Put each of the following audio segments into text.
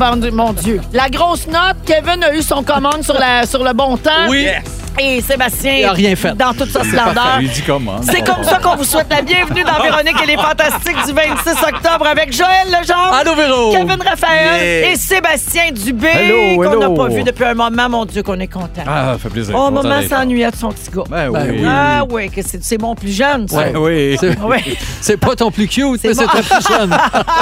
Mon Dieu. La grosse note, Kevin a eu son commande sur, la, sur le bon temps. Oui. Et Sébastien, Il a rien fait. dans toute sa splendeur. Il dit comment? C'est comme ça qu'on vous souhaite la bienvenue dans Véronique et les Fantastiques du 26 octobre avec Joël Legendre, Allô, Véro! Kevin Raphaël Yeah. et Sébastien Dubé, qu'on n'a pas vu depuis un moment. Mon Dieu, qu'on est content. Ah, ça fait plaisir. oh, maman s'ennuyait de son petit gars. Ben Ben oui. oui. Ah oui, que c'est c'est mon plus jeune, ça. Ouais. Oui. C'est- pas ton plus cute, C'est mais c'est ton plus jeune.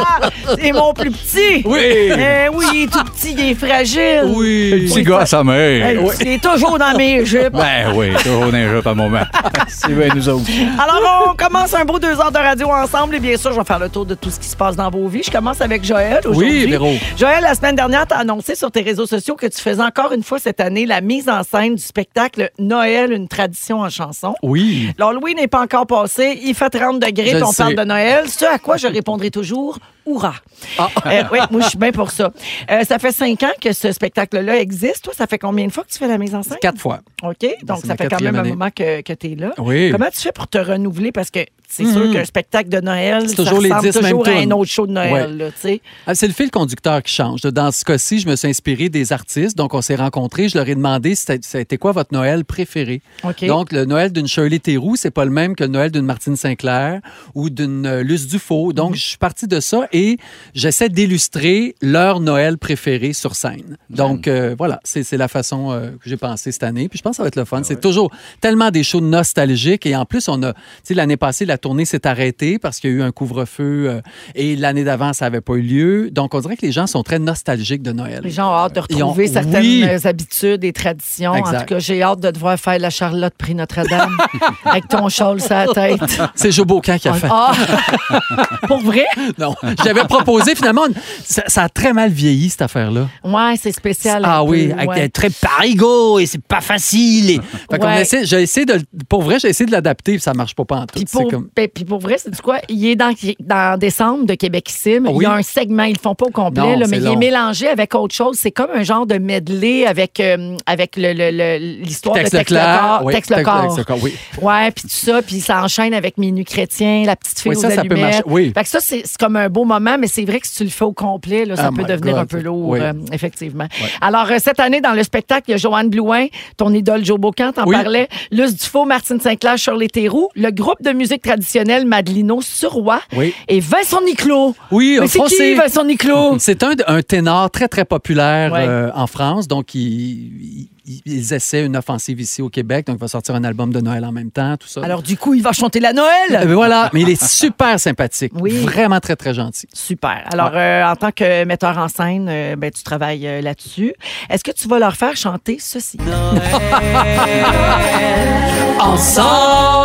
c'est mon plus petit. Oui. Eh oui, il est tout petit, il est fragile. Oui. Petit gars à sa mère. Hey, Il est toujours dans mes jupes. Ben oui, toujours un jeu par moment. C'est bien nous autres. Alors, on commence un beau deux heures de radio ensemble et bien sûr, je vais faire le tour de tout ce qui se passe dans vos vies. Je commence avec Joël aujourd'hui. Oui, Véro. Joël, la semaine dernière, tu as annoncé sur tes réseaux sociaux que tu faisais encore une fois cette année la mise en scène du spectacle Noël, une tradition en chanson. Oui. L'Halloween n'est pas encore passé. Il fait 30 degrés, Je on parle de Noël. Ce à quoi je répondrai toujours Hurrah! Ah. Euh, oui, moi, je suis bien pour ça. Euh, ça fait cinq ans que ce spectacle-là existe. Toi, ça fait combien de fois que tu fais la mise en scène? Quatre fois. OK. Donc, C'est ça fait quand même un moment que, que tu es là. Oui. Comment tu fais pour te renouveler? Parce que c'est Mhm. sûr qu'un spectacle de Noël, C'est ça toujours les ressemble 10 mêmes toujours à un autre show de Noël. Ouais. là, tu sais. Ah, C'est le fil conducteur qui change. Dans ce cas-ci, je me suis inspiré des artistes. Donc, on s'est rencontrés. Je leur ai demandé c'était c'était quoi votre Noël préféré. OK. Donc, le Noël d'une Shirley Theroux, c'est pas le même que le Noël d'une Martine Sinclair ou d'une euh, Luce Dufault. Donc, je suis parti de ça et j'essaie d'illustrer leur Noël préféré sur scène. Donc, euh, voilà, c'est c'est la façon euh, que j'ai pensé cette année. Puis je pense que ça va être le fun. C'est toujours tellement des shows nostalgiques. Et en plus, on a, tu sais, l'année passée, la tournée s'est arrêtée parce qu'il y a eu un couvre-feu euh, et l'année d'avant, ça n'avait pas eu lieu. Donc, on dirait que les gens sont très nostalgiques de Noël. Les gens ont hâte de ont- retrouver certaines oui. habitudes et traditions. En Exact. tout cas, j'ai hâte de te voir faire la Charlotte prix Notre-Dame avec ton châle sur la tête. C'est Joe Beaucamp qui a fait. Ah! Pour vrai? Non, j'avais proposé finalement, ça, ça a très mal vieilli cette affaire-là. Ouais, c'est spécial. Ah oui, avec ouais. très parigo et c'est pas facile. Fait Ouais. essaie, j'ai essayé de, pour vrai, j'ai essayé de l'adapter, ça marche pas en tout. Puis pour, comme... ben, puis pour vrai, c'est quoi? Il est dans, dans décembre de Québec Sim. Il Oui. y a un segment, ils le font pas au complet, Non, là, mais il est mélangé avec autre chose. C'est comme un genre de medley avec, euh, avec le- le- le- l'histoire de Texte Tex Lecor. oui, Tex Lecor. Oui. Ouais, puis tout ça, puis ça enchaîne avec Minuit Chrétien, la petite fille Oui, aux ça, ça peut marcher, oui. Fait que ça, c'est c'est comme un beau moment, mais c'est vrai que si tu le fais au complet, là, ça Oh peut devenir God. un peu lourd, Oui. euh, effectivement. Alors, euh, cette année, dans le spectacle, il y a Joanne Blouin, ton idole Joe Bocan, t'en Oui. parlais, Luce Dufault, Martine Sinclair, Shirley Theroux, le groupe de musique traditionnelle Madelino Suroy et Vincent Niclot. Oui, euh, c'est qui. Vincent Niclot? C'est un, un ténor très, très populaire euh, en France. Donc, ils- ils essaient une offensive ici au Québec. Donc, il va sortir un album de Noël en même temps, tout ça. Alors, du coup, il va chanter la Euh, Noël. voilà, mais il est super sympathique. Oui. Vraiment très, très gentil. Super. Alors, euh, en tant que metteur en scène, euh, ben, tu travailles euh, là-dessus. Est-ce que tu vas leur faire chanter ceci?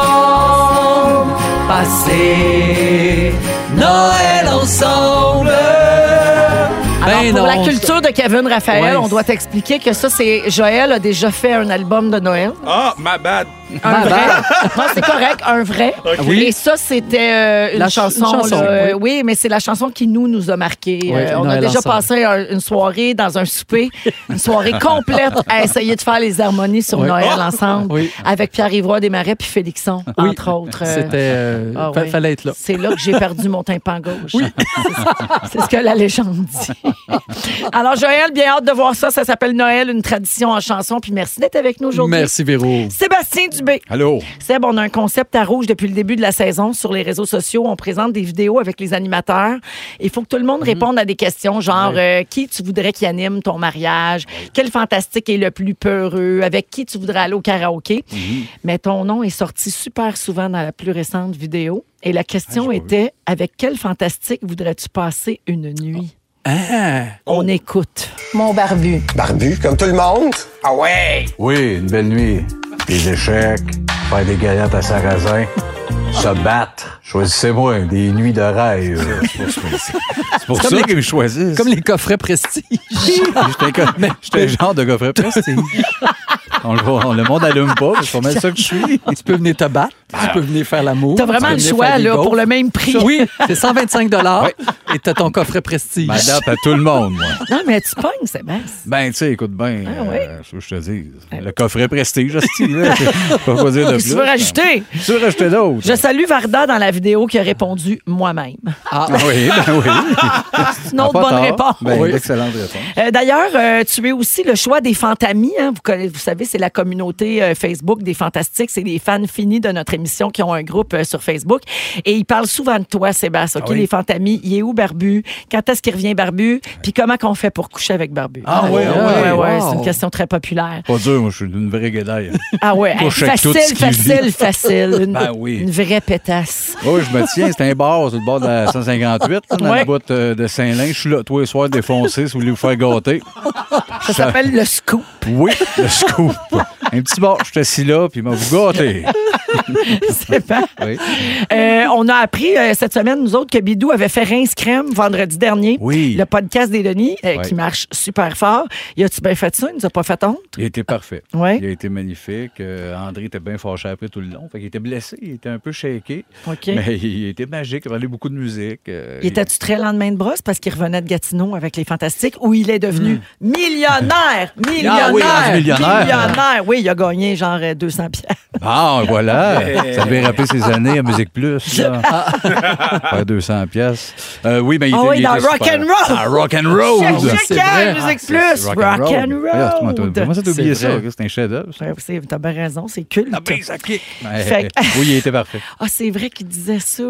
ensemble, passer Noël ensemble. Alors, Ben pour non, la culture de Kevin Raphaël, Ouais. on doit t'expliquer que ça, c'est Joël a déjà fait un album de Noël. Ah, ma bad. Un Ah, vrai. ben. Non, c'est correct, un vrai. Oui. Et ça, c'était euh, une, La ch- chanson. une chanson, là, euh, oui. oui, mais c'est la chanson qui nous nous a marqué. Oui, Euh, on a Noël déjà ensemble. passé un- une soirée dans un souper, une soirée complète à essayer de faire les harmonies sur Oui. Noël Oh! ensemble Oui. avec Pierre-Yvroy Desmarais puis Félixon, Oui, entre autres. Euh, C'était. euh, ah fa- oui. Fallait être là. C'est là que j'ai perdu mon tympan gauche. C'est- C'est ce que la légende dit. Alors, Joël, bien hâte de voir ça. Ça s'appelle Noël, une tradition en chanson. Puis merci d'être avec nous aujourd'hui. Merci, Véro. Sébastien Dubé. Allô? Seb, on a un concept à rouge depuis le début de la saison sur les réseaux sociaux. On présente des vidéos avec les animateurs. Il faut que tout le monde réponde à des questions genre euh, qui tu voudrais qui anime ton mariage, quel fantastique est le plus peureux, avec qui tu voudrais aller au karaoké? Mais ton nom est sorti super souvent dans la plus récente vidéo. Et la question était avec quel fantastique voudrais-tu passer une nuit? Ah, On écoute. Mon barbu. Barbu, comme tout le monde? Ah ouais! Oui, une belle nuit. Des échecs, faire des galettes à sarrasin. Se battre. Choisissez-moi des nuits de rêve. C'est pour ça qu'ils me choisissent. Comme les coffrets prestige. J'étais un genre de coffret prestige. On le, voit- on- le monde allume pas, mais c'est pas mal ça que je suis. tu peux venir te battre, tu peux venir faire l'amour. T'as tu vraiment peux le venir choix là, pour le même prix. Oui, c'est 125 et t'as ton coffret prestige. M'adapte à tout le monde, moi. Non, mais tu pognes, Sébastien. Ben, tu sais, écoute bien, Ah euh, c'est ce que je te dis. Le coffret prestige, là. Je sais Pas quoi dire de plus. tu veux rajouter? Tu veux rajouter d'autres? Je salue Varda dans la vidéo qui a répondu moi-même. Ah, Ah oui, ben oui. C'est une autre Pas bonne réponse. Ben, Oui. Excellente réponse. Euh, D'ailleurs, euh, tu es aussi le choix des Fantamis. Hein? Vous, connaissez- vous savez, c'est la communauté euh, Facebook des Fantastiques. C'est des fans finis de notre émission qui ont un groupe euh, sur Facebook. Et ils parlent souvent de toi, Sébastien. OK, Ah oui? les Fantamis. Il est où Barbu? Quand est-ce qu'il revient Barbu? Puis comment qu'on fait pour coucher avec Barbu? Ah ah ouais. ouais, Wow. C'est une question très populaire. Pas dur, moi, je suis une vraie guédaille. Ah ouais, facile, facile, facile. Une, Ben oui. une vraie pétasse. Oui, je me tiens, c'est un bar sur le bord de la 158, là, dans Ouais. le bout euh, de Saint-Lin. Je suis là tous les soirs défoncé si vous voulez vous faire gâter. Ça s'appelle le scoop. Oui, le scoop. Un petit bar, je suis assis là, puis il m'a vous gâté. C'est pas. Oui. Euh, on a appris euh, cette semaine, nous autres, que Bidou avait fait Rince Crème vendredi dernier. Oui. Le podcast des Denis, euh, qui marche super fort. Y a-tu bien fait ça? Il nous a pas fait honte? Il été parfait. Ouais. Il a été magnifique. Euh, André était bien fâché après tout le long. Fait qu'il était blessé, il était un peu shaké. OK. Mais il était magique, il parlait beaucoup de musique. euh, Il était-tu très lendemain de brosse parce qu'il revenait de Gatineau avec les Fantastiques ou il est devenu millionnaire? Millionnaire! Hmm. Ah oui, rendu millionnaire. Millionnaire. Oui, il a gagné genre euh, 200 pièces. Ah, voilà. Ça devait rappeler ses années à Musique Plus. Là. Faire 200 pièces. Euh, oui, mais il Ah était, oui, il dans était Rock and Roll. Ah, rock and roll. C'est vrai. Musique Ah, Plus, Rock and Roll. Comment ça t'as oublié ça? C'est un chef-d'œuvre. T'as bien raison, c'est culte. La base à kick. Fait Oui, il était parfait. Ah, c'est vrai qu'il disait ça.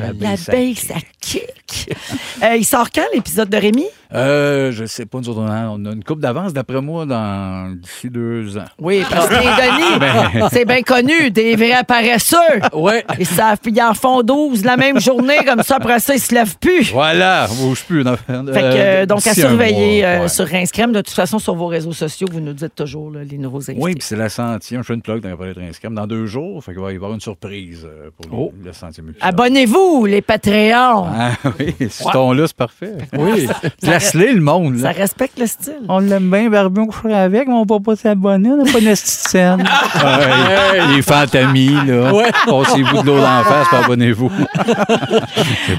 La base à kick. Euh, il sort quand l'épisode de Rémi? Euh, je sais pas, nous autres, on a on a une coupe d'avance, d'après moi, dans d'ici deux ans. Oui, parce que les Denis, c'est bien connu, des vrais paresseux. Ouais. Ils, savent, ils en font 12 la même journée, comme ça, après ça, ils se lèvent plus. Voilà, on bouge plus. Fait que, euh, donc, à surveiller mois, euh, ouais. sur Rince Crème. De toute façon, sur vos réseaux sociaux, vous nous dites toujours là, les nouveaux invités. Oui, puis c'est la centième. Je fais une plug dans la palette Rince-Crème dans deux jours. Fait qu'il va y avoir une surprise euh, pour le, le centième épisode. Abonnez-vous, les Patreons. Ah oui, ce ton-là, c'est parfait. Oui. Place-les, le monde. Ça respecte le style. On l'aime bien, Barbu, on coucherait avec, mais on va pas s'abonner, on n'a pas de petite scène. Ouais, les fantamis, là. Ouais. Passez-vous de l'eau d'en face, puis abonnez-vous.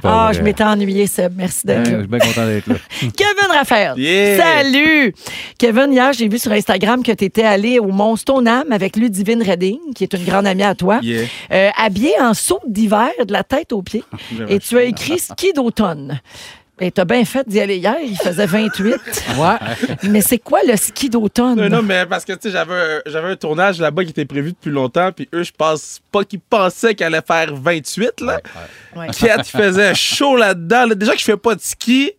Ah, vrai. je m'étais ennuyé, Seb. Merci Ouais, d'être Je là. suis bien content d'être là. Kevin Raphaël. Yeah. Salut! Kevin, hier, j'ai vu sur Instagram que tu étais allé au Mont Stoneham avec Ludivine Redding, qui est une grande amie à toi, Yeah. euh, habillée en saut d'hiver de la tête aux pieds. J'avais Et tu as écrit ski d'automne. Et t'as bien fait d'y aller hier, il faisait 28. Ouais. Mais c'est quoi le ski d'automne? Non, non, mais parce que, tu sais, j'avais un, j'avais un tournage là-bas qui était prévu depuis longtemps, puis eux, je pense pas qu'ils pensaient qu'elle allait faire 28, là. Ouais. Puis elle faisait chaud là-dedans. là. Déjà que je fais pas de ski,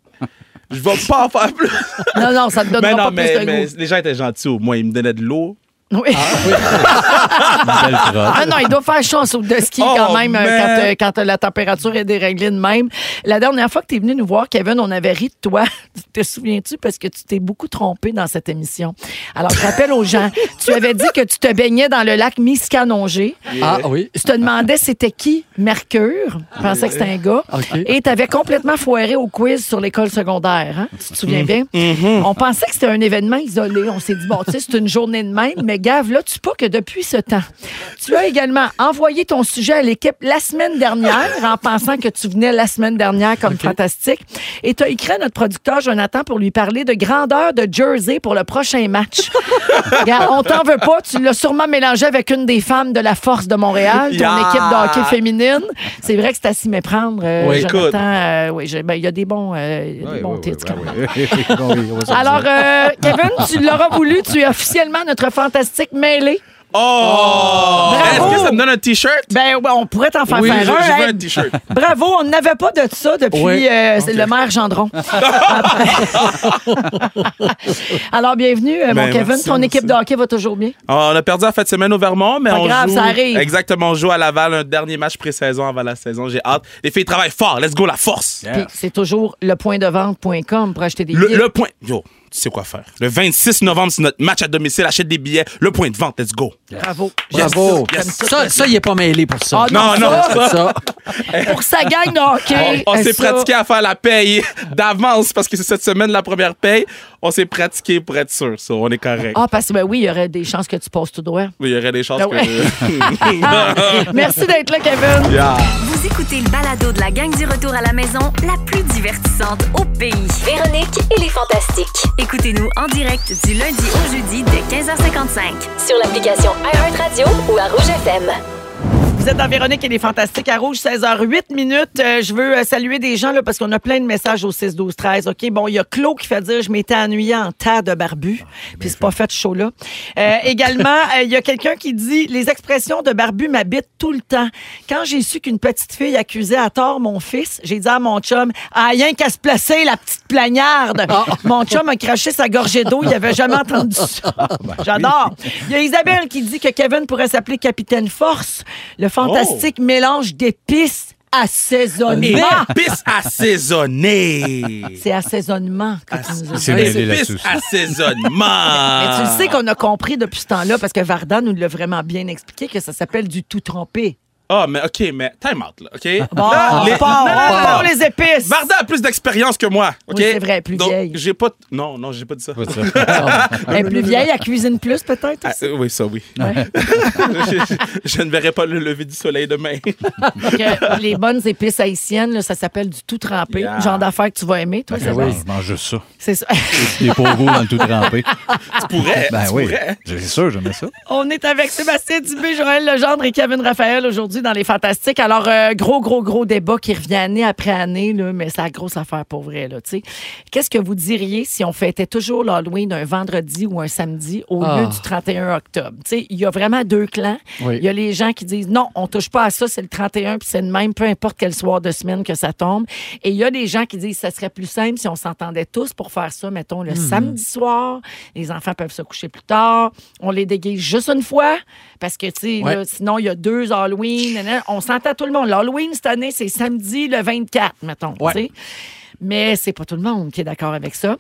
je vais pas en faire plus. Non, non, ça te donnera mais non, pas mais, plus de mais goût. les gens étaient gentils au moins. Ils me donnaient de l'eau. Oui. Trotte. Ah non, il doit faire chaud en saut de ski Oh, quand même euh, quand, euh, quand, euh, la température est déréglée de même. La dernière fois que tu es venu nous voir, Kevin, on avait ri de toi. Te souviens-tu? Parce que tu t'es beaucoup trompé dans cette émission. Alors, je rappelle aux gens, tu avais dit que tu te baignais dans le lac Miscanongé. Ah oui. Je te demandais c'était qui Mercure? Je pensais que c'était un gars. Et tu avais complètement foiré au quiz sur l'école secondaire. hein? Tu te souviens bien? On pensait que c'était un événement isolé. On s'est dit, bon, tu sais, c'est une journée de même. Mais Gave, là, tu pas que depuis ce temps, tu as également envoyé ton sujet à l'équipe la semaine dernière en pensant que tu venais la semaine dernière comme fantastique. Et tu as écrit à notre producteur Jonathan pour lui parler de grandeur de Jersey pour le prochain match. Regarde, on t'en veut pas. Tu l'as sûrement mélangé avec une des femmes de la Force de Montréal, ton Yeah. équipe de hockey féminine. C'est vrai que c'est à s'y méprendre, euh, Oui, Jonathan. Euh, oui, ben, il y a des bons, euh, des bons titres oui, Alors, euh, Kevin, tu l'auras voulu. Tu es officiellement notre fantastique mêlé. Oh! Bravo! Est-ce que ça me donne un T-shirt? Ben, ouais, on pourrait t'en faire Oui, faire je, un. je veux un T-shirt. Bravo, on n'avait pas de ça depuis Oui. euh, le maire Gendron. Alors, bienvenue, euh, mon Ben, Kevin. merci, Ton merci. équipe de hockey va toujours bien? On a perdu en fin de semaine au Vermont, mais Pas on grave, joue. ça arrive. Exactement, on joue à Laval, un dernier match pré-saison avant la saison. J'ai hâte. Les filles travaillent fort. Let's go, la force! Yeah. Puis c'est toujours lepointdevente.com pour acheter des Le, billets. le point. Yo, tu sais quoi faire. Le 26 novembre, c'est notre match à domicile. Achète des billets. Le point de vente, let's go. Bravo. Bravo. Yes. Ça, ça, il est pas mêlé pour ça. Ah, Non, non, ça, ça. Pour sa gang de hockey. On, on s'est pratiqué à faire la paye d'avance parce que c'est cette semaine la première paye. On s'est pratiqué pour être sûr. Ça, on est correct. Ah, parce que ben oui, il y aurait des chances que tu passes tout droit. Il y aurait des chances Ah ouais. que. Merci d'être là, Kevin. Yeah. Vous écoutez le balado de la gang du retour à la maison, la plus divertissante au pays. Véronique et les Fantastiques. Écoutez-nous en direct du lundi au jeudi dès 15h55 sur l'application iHeartRadio ou à Rouge FM. Vous êtes dans Véronique et les Fantastiques à Rouge, 16h08 minutes. Euh, je veux euh, saluer des gens là, parce qu'on a plein de messages au 6 12 13. OK, bon, il y a Claude qui fait dire je m'étais ennuyé en tas de barbu. Puis c'est pas fait chaud là. Euh, également, il y a quelqu'un qui dit les expressions de barbu m'habitent tout le temps. Quand j'ai su qu'une petite fille accusait à tort mon fils, j'ai dit à mon chum ah rien qu'à se placer la petite plagnarde. Mon chum a craché sa gorgée d'eau, il avait jamais entendu ça. J'adore. Il y a Isabelle qui dit que Kevin pourrait s'appeler Capitaine Force. Le fantastique mélange d'épices assaisonnement. Épices assaisonnées. C'est assaisonnement que tu nous as dit. C'est Épices assaisonnement. Mais tu le sais qu'on a compris depuis ce temps-là parce que Varda nous l'a vraiment bien expliqué que ça s'appelle du tout trempé. Ah, mais OK, mais time out, là, OK? Bon, Là, les- part, non, on non, non, part non. les épices. Varda a plus d'expérience que moi, OK? Oui, c'est vrai, plus Donc, vieille. j'ai pas... Non, non, j'ai pas dit ça. Pas ça. Elle est plus vieille, elle cuisine plus peut-être? Ah, aussi. oui, ça, oui. je, je- je ne verrai pas le lever du soleil demain. Que les bonnes épices haïtiennes, là, ça s'appelle du tout trempé. Yeah. Genre d'affaires que tu vas aimer, toi, Ben c'est oui, je mange juste ça. C'est ça. Des pogos dans le tout trempé. tu pourrais, Ben tu oui. pourrais. C'est sûr, j'aimais ça. On est avec Sébastien Dubé, Joël Legendre et Kevin Raphaël aujourd'hui dans Les Fantastiques. Alors, euh, gros, gros, gros débat qui revient année après année, là, mais c'est la grosse affaire pour vrai. Qu'est-ce que vous diriez si on fêtait toujours l'Halloween un vendredi ou un samedi au Ah. lieu du 31 octobre? Il y a vraiment deux clans. Oui. Il y a les gens qui disent non, on touche pas à ça, c'est le 31 puis c'est le même, peu importe quel soir de semaine que ça tombe. Et il y a des gens qui disent ça serait plus simple si on s'entendait tous pour faire ça, mettons, le samedi soir. Les enfants peuvent se coucher plus tard. On les déguise juste une fois parce que, tu sais, Ouais. sinon, il y a deux Halloween. Nanana. On s'entend tout le monde. L'Halloween, cette année, c'est samedi le 24, mettons. Ouais. Mais c'est pas tout le monde qui est d'accord avec ça.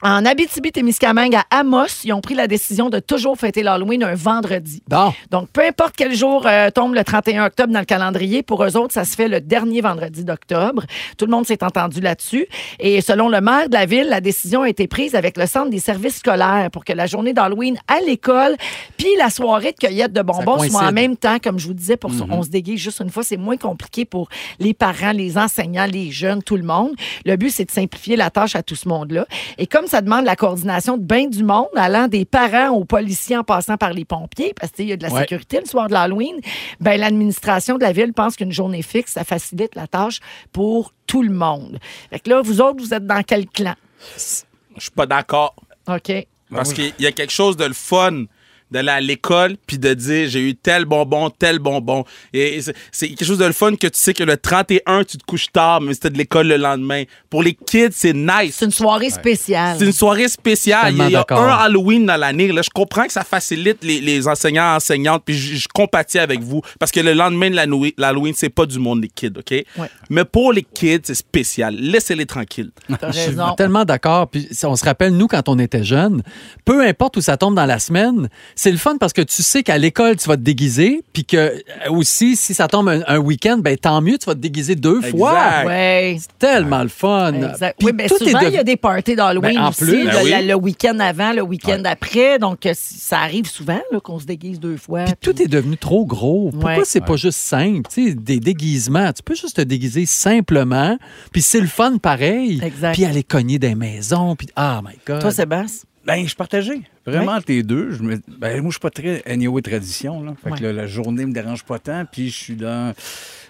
En Abitibi-Témiscamingue, à Amos, ils ont pris la décision de toujours fêter l'Halloween un vendredi. Bon. Donc, peu importe quel jour euh, tombe le 31 octobre dans le calendrier, pour eux autres, ça se fait le dernier vendredi d'octobre. Tout le monde s'est entendu là-dessus. Et selon le maire de la ville, la décision a été prise avec le centre des services scolaires pour que la journée d'Halloween à l'école puis la soirée de cueillette de bonbons soient en même temps, comme je vous disais, pour on se déguise juste une fois. C'est moins compliqué pour les parents, les enseignants, les jeunes, tout le monde. Le but, c'est de simplifier la tâche à tout ce monde-là. Et comme ça demande la coordination de bien du monde, allant des parents aux policiers en passant par les pompiers, parce qu'il y a de la Ouais. sécurité le soir de l'Halloween, ben, l'administration de la ville pense qu'une journée fixe, ça facilite la tâche pour tout le monde. Fait que là, vous autres, vous êtes dans quel clan? Je suis pas d'accord. OK. Parce qu'il y a quelque chose de le fun d'aller à l'école puis de dire j'ai eu tel bonbon, tel bonbon. Et c'est- c'est quelque chose de le fun que tu sais que le 31, tu te couches tard, mais c'était de l'école le lendemain. Pour les kids, c'est nice. C'est une soirée spéciale. C'est une soirée spéciale. Il y a, un Halloween dans l'année. Là, je comprends que ça facilite les, les enseignants, enseignantes, puis je, je compatis avec vous parce que le lendemain de l'Halloween, c'est pas du monde des kids, OK? Ouais. Mais pour les kids, c'est spécial. Laissez-les tranquilles. Je suis tellement d'accord. Puis si on se rappelle, nous, quand on était jeunes, peu importe où ça tombe dans la semaine, c'est le fun parce que tu sais qu'à l'école, tu vas te déguiser. Puis que euh, aussi, si ça tombe un, un week-end, ben tant mieux, tu vas te déguiser deux Exact. fois. Ouais. Tellement le fun. Exact. Puis Oui, mais tout est souvent, de- il y a des parties d'Halloween Ben, en aussi, plus. le, Ben oui. la- le week-end avant, le week-end après. Donc, euh, ça arrive souvent qu'on se déguise deux fois. Puis tout est devenu trop gros. Pourquoi Ouais. c'est pas juste simple? Tu sais, des déguisements. Tu peux juste te déguiser simplement. Puis c'est le fun pareil. Exact. Puis aller cogner des maisons. Puis, ah, my God. Toi, Sébastien? Ben, je partageais. Vraiment, les deux. Je me... ben, moi, je suis pas très anyway tradition. Là. Fait que là, la journée me dérange pas tant. Puis je suis dans.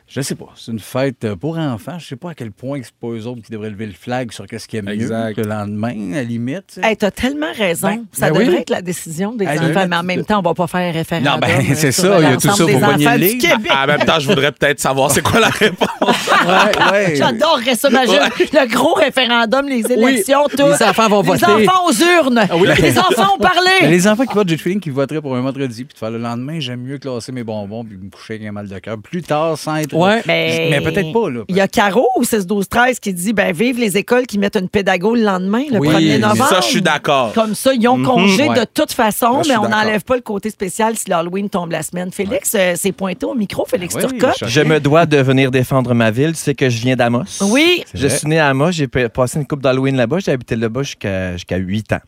Je sais pas. C'est une fête euh, pour enfants. Je sais pas à quel point c'est pas eux autres qui devraient lever le flag sur qu'est-ce qui est mieux Exact. que le lendemain, à la limite. tu sais. Hey, t'as tellement raison. Ben, ça ben devrait oui. être la décision des enfants, mais en même temps, on va pas faire référendum. Non, ben, euh, c'est ça, il y a tout ça pour enfants le. Québec. En même temps, je voudrais peut-être savoir c'est quoi la réponse. Ouais. J'adorerais ça, imagine. Le gros référendum, les élections, tout. les enfants vont les voter. enfants aux urnes. Les enfants ont Mais parlé. les enfants qui votent, j'ai le feeling qu'ils voteraient pour un vendredi, puis de faire le lendemain, j'aime mieux classer mes bonbons puis me coucher avec un mal de cœur. Plus tard, sans être. Ouais. Mais, Mais peut-être pas, là. Il y a Caro au 16 12 13 qui dit ben vive les écoles qui mettent une pédago le lendemain, le Oui, 1er ça, novembre. Ça, je suis d'accord. Comme ça, ils ont congé ouais. de toute façon, Là, mais on n'enlève pas le côté spécial si l'Halloween tombe la semaine. Félix euh, s'est pointé au micro, Félix Oui, Turcotte. Je me dois de venir défendre ma ville. Tu sais que je viens d'Amos. Oui. Je vrai. suis né à Amos. J'ai pa- passé une coupe d'Halloween là-bas. J'ai habité là-bas jusqu'à jusqu'à 8 ans.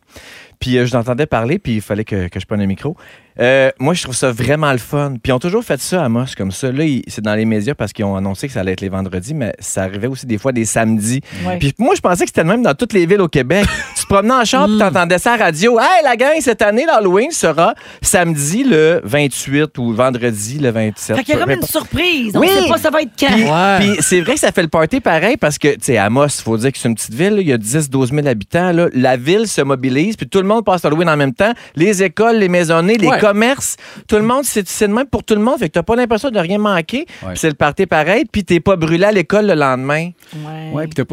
Puis euh, je l'entendais parler, puis il fallait que, que je prenne le micro. Euh, moi, je trouve ça vraiment le fun. Puis ils ont toujours fait ça à Amos comme ça. Là, c'est dans les médias parce qu'ils ont annoncé que ça allait être les vendredis, mais ça arrivait aussi des fois des samedis. Ouais. Puis moi, je pensais que c'était le même dans toutes les villes au Québec. tu te promenais en char, puis t'entendais ça à la radio. Hey, la gang, cette année, l'Halloween sera samedi le 28 ou vendredi le 27. Fait qu'il y a comme une surprise. On Oui. sait pas ça va être quand. Puis, Ouais. puis c'est vrai que ça fait le party pareil parce que, tu sais, Amos, il faut dire que c'est une petite ville, il y a 10-12 000 habitants. là. La ville se mobilise, puis tout le monde passe Halloween en même temps. Les écoles, les maisonnées, les Ouais. Commerces, tout le monde, c'est c'est de même pour tout le monde. Fait que t'as pas l'impression de rien manquer. Ouais. Puis c'est le party pareil, puis t'es pas brûlé à l'école le lendemain. Ouais. Ouais, puis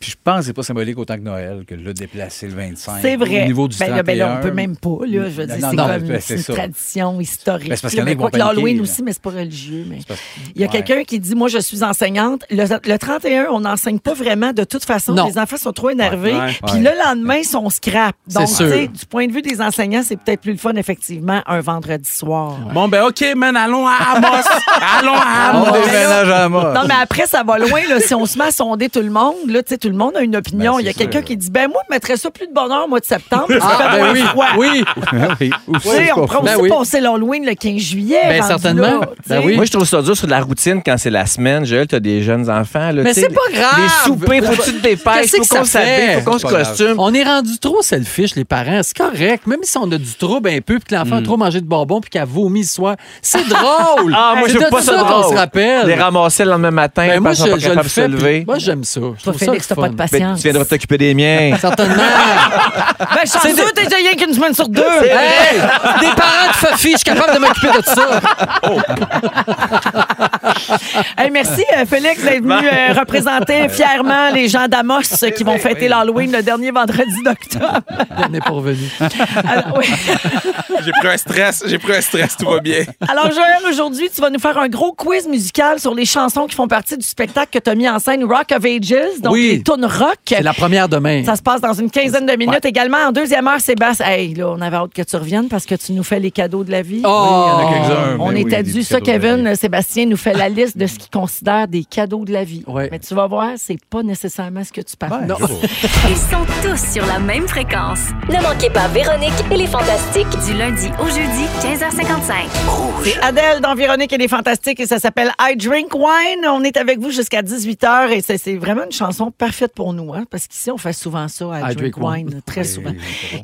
je pense que c'est pas symbolique autant que Noël que le déplacer le 25. C'est vrai. Au niveau du ben, là, 31. ben là, on peut même pas. Là, je veux dire, c'est comme ben, une ça. tradition historique. Ben, c'est parce là. qu'il y en a Mais qui quoi vont que l'Halloween aussi, mais c'est pas religieux. Mais... parce- Il y a Ouais. quelqu'un qui dit Moi, je suis enseignante. Le, le 31, on n'enseigne pas vraiment. De toute façon, Non. les enfants sont trop énervés. Ouais. Puis le lendemain, ils sont scrap. Donc, du point de vue des enseignants, c'est peut-être plus le fun, effectivement, un vendredi soir. Bon, ben, OK, man, allons à Amos. allons à On Amos. déménage à mort. Non, mais après, ça va loin. Là, si on se met à sonder tout le monde, là, tu sais, tout le monde a une opinion. Ben, Il y a quelqu'un qui dit Ben, moi, je mettrais ça plus de bonheur au mois de septembre. Ah, ben oui. froid. Oui. oui. Ou Tu sais, on Ben aussi oui. passer l'Halloween le 15 juillet. Ben, certainement. là, Ben oui. Moi, je trouve ça dur sur la routine quand c'est la semaine. Joël, t'as des jeunes enfants. Là, Mais c'est pas grave. Les soupers, faut que tu te dépêches, Qu'est-ce faut qu'on s'habille, fait? faut qu'on se costume. On est rendu trop selfish, les parents. C'est correct. Même si on a du trouble un peu, puis que l'enfant a trop mangé de bonbons, puis qu'il a vomi ce soir. C'est drôle. Ah, moi, C'est je de pas ça qu'on drôle. se rappelle. Les ramasser le lendemain matin, Ben, moi, je, pas je le de se fais. lever. Moi, j'aime ça. Je trouve Félix, t'as le pas de fun. Ben, patience. tu viendras t'occuper des miens. Certainement. Ben, chanceux, t'es rien qu'une semaine sur deux. hey, des parents de Fafi, je suis capable de m'occuper de ça. Hey, merci, euh, Félix, d'être venu euh, représenter fièrement les gens d'Amos euh, qui vont fêter l'Halloween le dernier vendredi d'octobre. On n'est pas revenu. Alors, oui. J'ai pris un stress. J'ai pris un stress. Tout va bien. Alors, Joël, aujourd'hui, tu vas nous faire un gros quiz musical sur les chansons qui font partie du spectacle que tu as mis en scène Rock of Ages, donc Oui. les tunes rock. C'est la première demain. Ça se passe dans une quinzaine de minutes. Également, en deuxième heure, Sébastien. Hey, là, on avait hâte que tu reviennes parce que tu nous fais les cadeaux de la vie. Oh! Il y en a quelques-uns. On Ben oui, des dû ça, Kevin. Sébastien nous fait la liste de ce qu'il considère des cadeaux de la vie. Ouais. Mais tu vas voir, c'est pas nécessairement ce que tu sais pas. Ils sont tous sur la même fréquence. Ne manquez pas Véronique et les Fantastiques du lundi au jeudi 15h55. C'est Adèle dans Véronique et les Fantastiques et ça s'appelle I Drink Wine. On est avec vous jusqu'à 18h et c'est c'est vraiment une chanson parfaite pour nous, hein, parce qu'ici, on fait souvent ça, I, Drink, Wine, très souvent.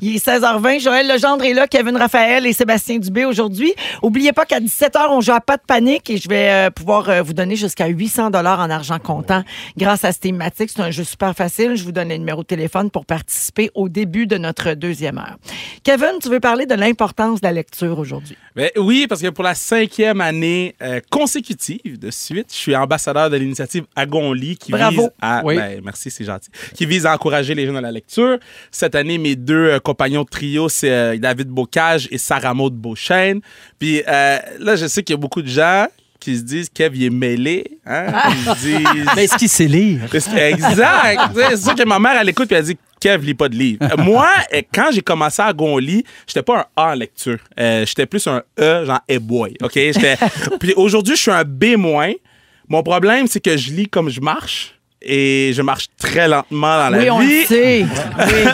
Il est 16h20. Joël Legendre est là, Kevin Raphaël et Sébastien Dubé aujourd'hui. Oubliez pas qu'à 17h, on joue à pas de panique et je vais euh, pouvoir euh, vous donner jusqu'à 800 dollars en argent comptant grâce à cette thématique. C'est un jeu super facile. Je vous donne le numéro de téléphone pour participer au début de notre deuxième heure. Kevin, tu veux parler de l'importance de la lecture aujourd'hui? Ben oui, parce que pour la cinquième année euh, consécutive de suite, je suis ambassadeur de l'initiative Agonli qui Bravo. vise à Oui. ben, merci, c'est gentil. Qui vise à encourager les jeunes à la lecture. Cette année, mes deux euh, compagnons de trio, c'est euh, David Bocage et Sarah Maud Beauchesne. Puis euh, là, je sais qu'il y a beaucoup de gens qui se disent Kev, il est mêlé. Hein? Se disent. Mais est-ce qu'il sait lire? Exact. c'est sûr que ma mère, elle écoute puis elle dit Kev, lis pas de livre. Euh, Moi, euh, quand j'ai commencé à Gonly, j'étais pas un A en lecture. Euh, j'étais plus un E, genre hey boy. OK? J'étais- puis aujourd'hui, je suis un B-. Mon problème, c'est que je lis comme je marche. Et je marche très lentement dans la oui, on vie. le sait. Oui.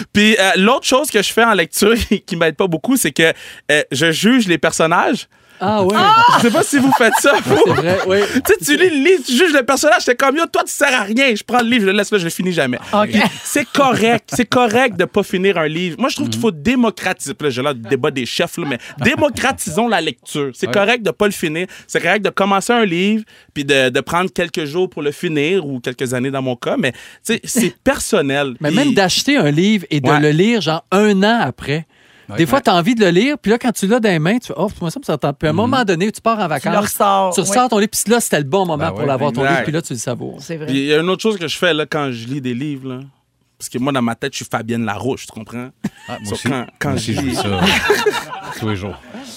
Puis euh, l'autre chose que je fais en lecture qui m'aide pas beaucoup, c'est que euh, je juge les personnages. Ah oui. Je sais pas si vous faites ça. vous. C'est vrai, oui. Tu sais, tu lis le livre, tu juges le personnage, t'es comme yo, toi, tu sers à rien. Je prends le livre, je le laisse là, je le finis jamais. OK. Puis C'est correct, c'est correct de pas finir un livre. Moi, je trouve qu'il faut démocratiser. Là, j'ai là le débat des chefs, là, mais démocratisons la lecture. C'est correct de pas le finir. C'est correct de commencer un livre, puis de, de prendre quelques jours pour le finir, ou quelques années dans mon cas, mais tu sais, c'est personnel. Mais même d'acheter un livre et de Ouais. le lire, genre un an après. Des fois, tu as envie de le lire, puis là, quand tu l'as dans les mains, tu fais, oh, moi, ça me s'entend. Puis à un moment donné, tu pars en Tu le vacances. ressors. Tu ouais. ressors ton livre, puis là, c'était le bon moment Ben pour ouais, l'avoir ton livre, puis là, tu le savoures. C'est vrai. Puis il y a une autre chose que je fais là, quand je lis des livres. Là. Parce que moi, dans ma tête, je suis Fabienne Larouche, tu comprends? Ah, moi So, aussi. quand- quand Moi aussi, je lis- ça tous les jours.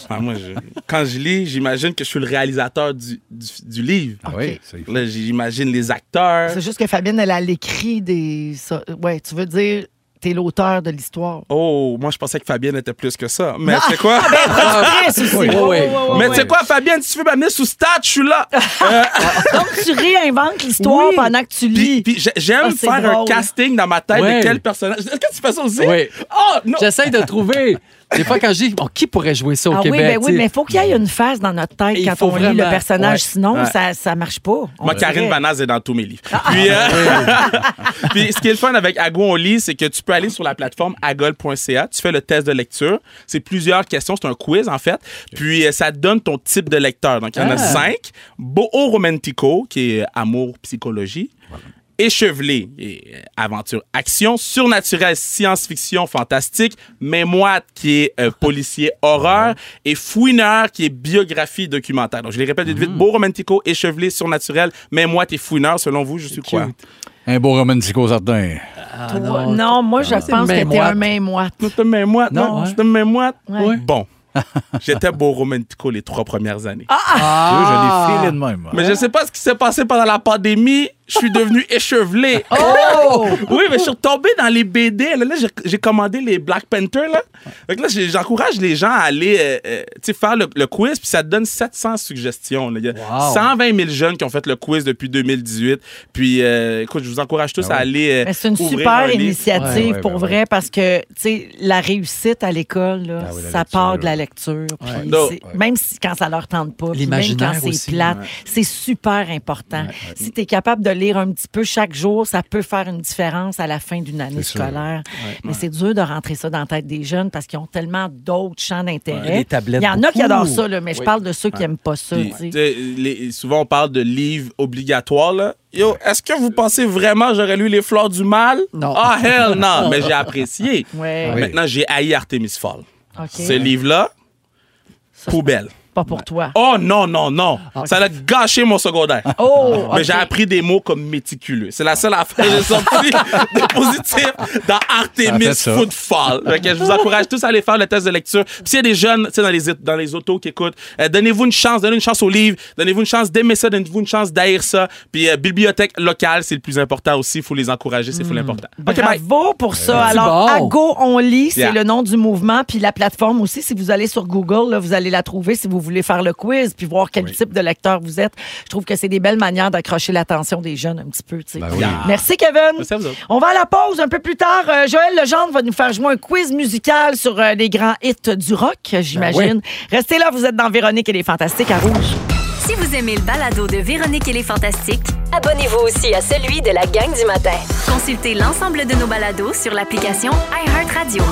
Ah, moi, je- quand je lis, j'imagine que je suis le réalisateur du, du, du livre. Ah oui, c'est Là, j'imagine les acteurs. C'est juste que Fabienne, elle a l'écrit des. Ouais, tu veux dire, t'es l'auteur de l'histoire. Oh, moi, je pensais que Fabienne était plus que ça. Mais c'est quoi? Aussi. oui, oui. Mais sais quoi, Fabienne, si tu veux m'amener sous stat, je suis là. Donc, tu réinventes l'histoire Oui. pendant que tu lis. puis j'ai- j'aime Ah, c'est faire un casting dans ma tête de quel personnage. Est-ce que tu fais ça aussi? Oui. Oh, non! J'essaye de trouver. Des fois, quand je dis, bon, qui pourrait jouer ça au Ah oui, Québec? ben oui, tu sais? mais il faut qu'il y ait une phase dans notre tête Il quand faut on lit le vraiment, personnage. ouais. Sinon, Ouais. ça ça marche pas. Moi, Karine. Vanaz est dans tous mes livres. Ah. Puis, euh, puis, ce qui est le fun avec Ago On lit, c'est que tu peux aller sur la plateforme agol.ca, tu fais le test de lecture. C'est plusieurs questions, c'est un quiz en fait. Puis, euh, ça te donne ton type de lecteur. Donc, il y en a Ah. cinq. Beau romantico, qui est amour, psychologie. Échevelé, et, euh, aventure, action, surnaturel, science-fiction, fantastique, mémoire qui est euh, policier, horreur, et fouineur qui est biographie, documentaire. Donc je les répète vite vite, beau romantico, échevelé, surnaturel, mémoire et fouineur. Selon vous, je suis quoi? Cute. Un beau romantico certain. Ah, non. moi, je c'est pense que t'es un main moite. C'est un mémoire, non? Ouais. C'est un mémoire? Ouais. Bon. J'étais beau romantico les trois premières années. Ah! Vois, je l'ai filé de même. moi. Mais je sais pas ce qui s'est passé pendant la pandémie. Je suis devenu échevelé. Oh! Oui, mais je suis retombé dans les BD. Là, Là, j'ai- commandé les Black Panther. Là. Donc là, j'encourage les gens à aller euh, euh, tu sais, faire le, le quiz, puis ça te donne 700 suggestions. là. Il y a Wow. 120 000 jeunes qui ont fait le quiz depuis 2018. Puis, euh, écoute, je vous encourage tous Ah ouais. à aller. euh, c'est une ouvrir super initiative Ouais, ouais, pour ben vrai parce que, tu sais, la réussite à l'école, Ah ça lecture. part de la lecture. Puis Non. c'est- Même si quand ça leur tente pas, puis même L'imaginaire quand c'est aussi, plate, c'est super important. Si tu es capable de lire un petit peu chaque jour, ça peut faire une différence à la fin d'une année C'est sûr. scolaire. Mais c'est dur de rentrer ça dans la tête des jeunes parce qu'ils ont tellement d'autres champs d'intérêt. Les tablettes, Il y en a qui beaucoup. adorent ça, là, mais je Oui. parle de ceux qui n'aiment pas ça. Puis, tu sais. tu sais, les- souvent, on parle de livres obligatoires. Là. Yo, est-ce que vous pensez vraiment que j'aurais lu Les Fleurs du Mal? Non. Ah, hell non! Mais j'ai apprécié. Ouais. Oui. Maintenant, j'ai haï Artemis Fall. OK. Ce livre-là, poubelle. Pas pour toi. Oh non, non, non. Ça a gâché mon secondaire. Oh! Mais j'ai appris des mots comme méticuleux. C'est la seule affaire que j'ai sorti de positif dans Artemis. Footfall. Que je vous encourage tous à aller faire le test de lecture. Puis s'il y a des jeunes tu sais, dans les, dans les autos qui écoutent, euh, donnez-vous une chance, donnez une chance au livre, donnez-vous une chance d'aimer ça, donnez-vous une chance d'haïr ça. Puis euh, bibliothèque locale, c'est le plus important aussi. Il faut les encourager, c'est fou l'important. Bravo pour ça. Alors, bon. Ago on lit, c'est Yeah. le nom du mouvement, puis la plateforme aussi. Si vous allez sur Google, là, vous allez la trouver si vous voulez faire le quiz puis voir quel type de lecteur vous êtes. Je trouve que c'est des belles manières d'accrocher l'attention des jeunes un petit peu. Ben oui. Merci Kevin. Merci à vous autres. On va à la pause un peu plus tard. Euh, Joël Legendre va nous faire jouer un quiz musical sur euh, les grands hits du rock, j'imagine. Restez là, vous êtes dans Véronique et les Fantastiques à Rouge. Si vous aimez le balado de Véronique et les Fantastiques, abonnez-vous aussi à celui de la gang du matin. Consultez l'ensemble de nos balados sur l'application iHeartRadio.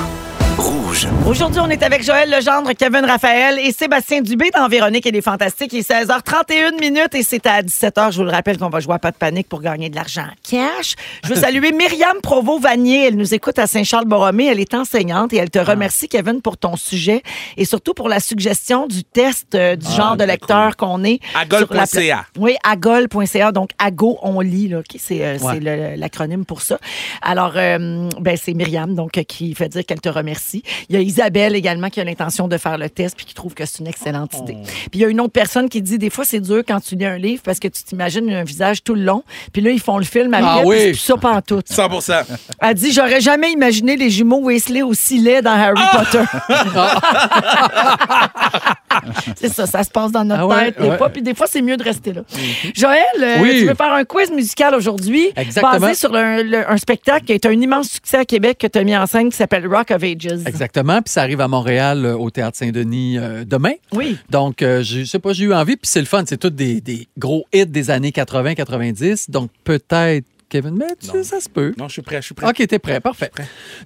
Aujourd'hui, on est avec Joël Legendre, Kevin Raphaël et Sébastien Dubé dans Véronique et les Fantastiques. Il est 16h31 minutes et c'est à 17h. Je vous le rappelle qu'on va jouer à pas de panique pour gagner de l'argent en cash. Je veux saluer Myriam Provo-Vanier. Elle nous écoute à Saint-Charles-Borromée. Elle est enseignante et elle te remercie, Kevin, pour ton sujet et surtout pour la suggestion du test euh, du genre de lecteur qu'on est. Agol.ca. Oui, agol.ca. Donc, ago, on lit. Là, OK, c'est euh, Ouais. c'est le- l'acronyme pour ça. Alors, euh, ben, c'est Myriam donc, qui fait dire qu'elle te remercie. Il y a Isabelle également qui a l'intention de faire le test puis qui trouve que c'est une excellente idée. Puis il y a une autre personne qui dit des fois, c'est dur quand tu lis un livre parce que tu t'imagines un visage tout le long. Puis là, ils font le film après. Ah oui. ça pas en tout. 100 Elle dit J'aurais jamais imaginé les jumeaux Weasley aussi laids dans Harry Ah! Potter. c'est ça, ça se passe dans notre Ah ouais, tête des ouais. fois. Puis des fois, c'est mieux de rester là. Joël, euh, Oui. tu veux faire un quiz musical aujourd'hui? Basé sur un, le- un spectacle qui a été un immense succès à Québec que tu as mis en scène qui s'appelle Rock of Ages. Exactement. Puis ça arrive à Montréal euh, au Théâtre Saint-Denis euh, demain. Oui. Donc, euh, je sais pas, j'ai eu envie. Puis c'est le fun. C'est tous des, des gros hits des années 80-90. Donc, peut-être, Kevin, mais tu sais, ça se peut. Non, je suis prêt, je suis prêt. OK, t'es prêt. Parfait.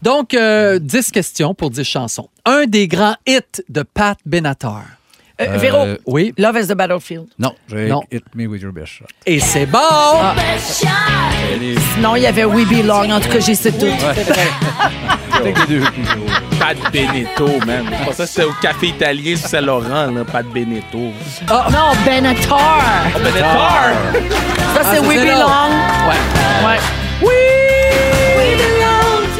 Donc, euh, 10 questions pour 10 chansons. Un des grands hits de Pat Benatar. Euh, Véro, Euh, Oui. Love is the Battlefield. Non, j'ai Non. Hit Me With Your Best Shot. Et c'est bon! Sinon, il y avait We Belong. En tout cas, j'ai ces deux. Les deux. Pat Benetto, man. Je pensais que c'était au café italien sur Saint-Laurent, là, Pat Benetto. Non, Benatar. Oh, Benetar! Ça, c'est Ah, We Belong. Ouais. Ouais. Oui!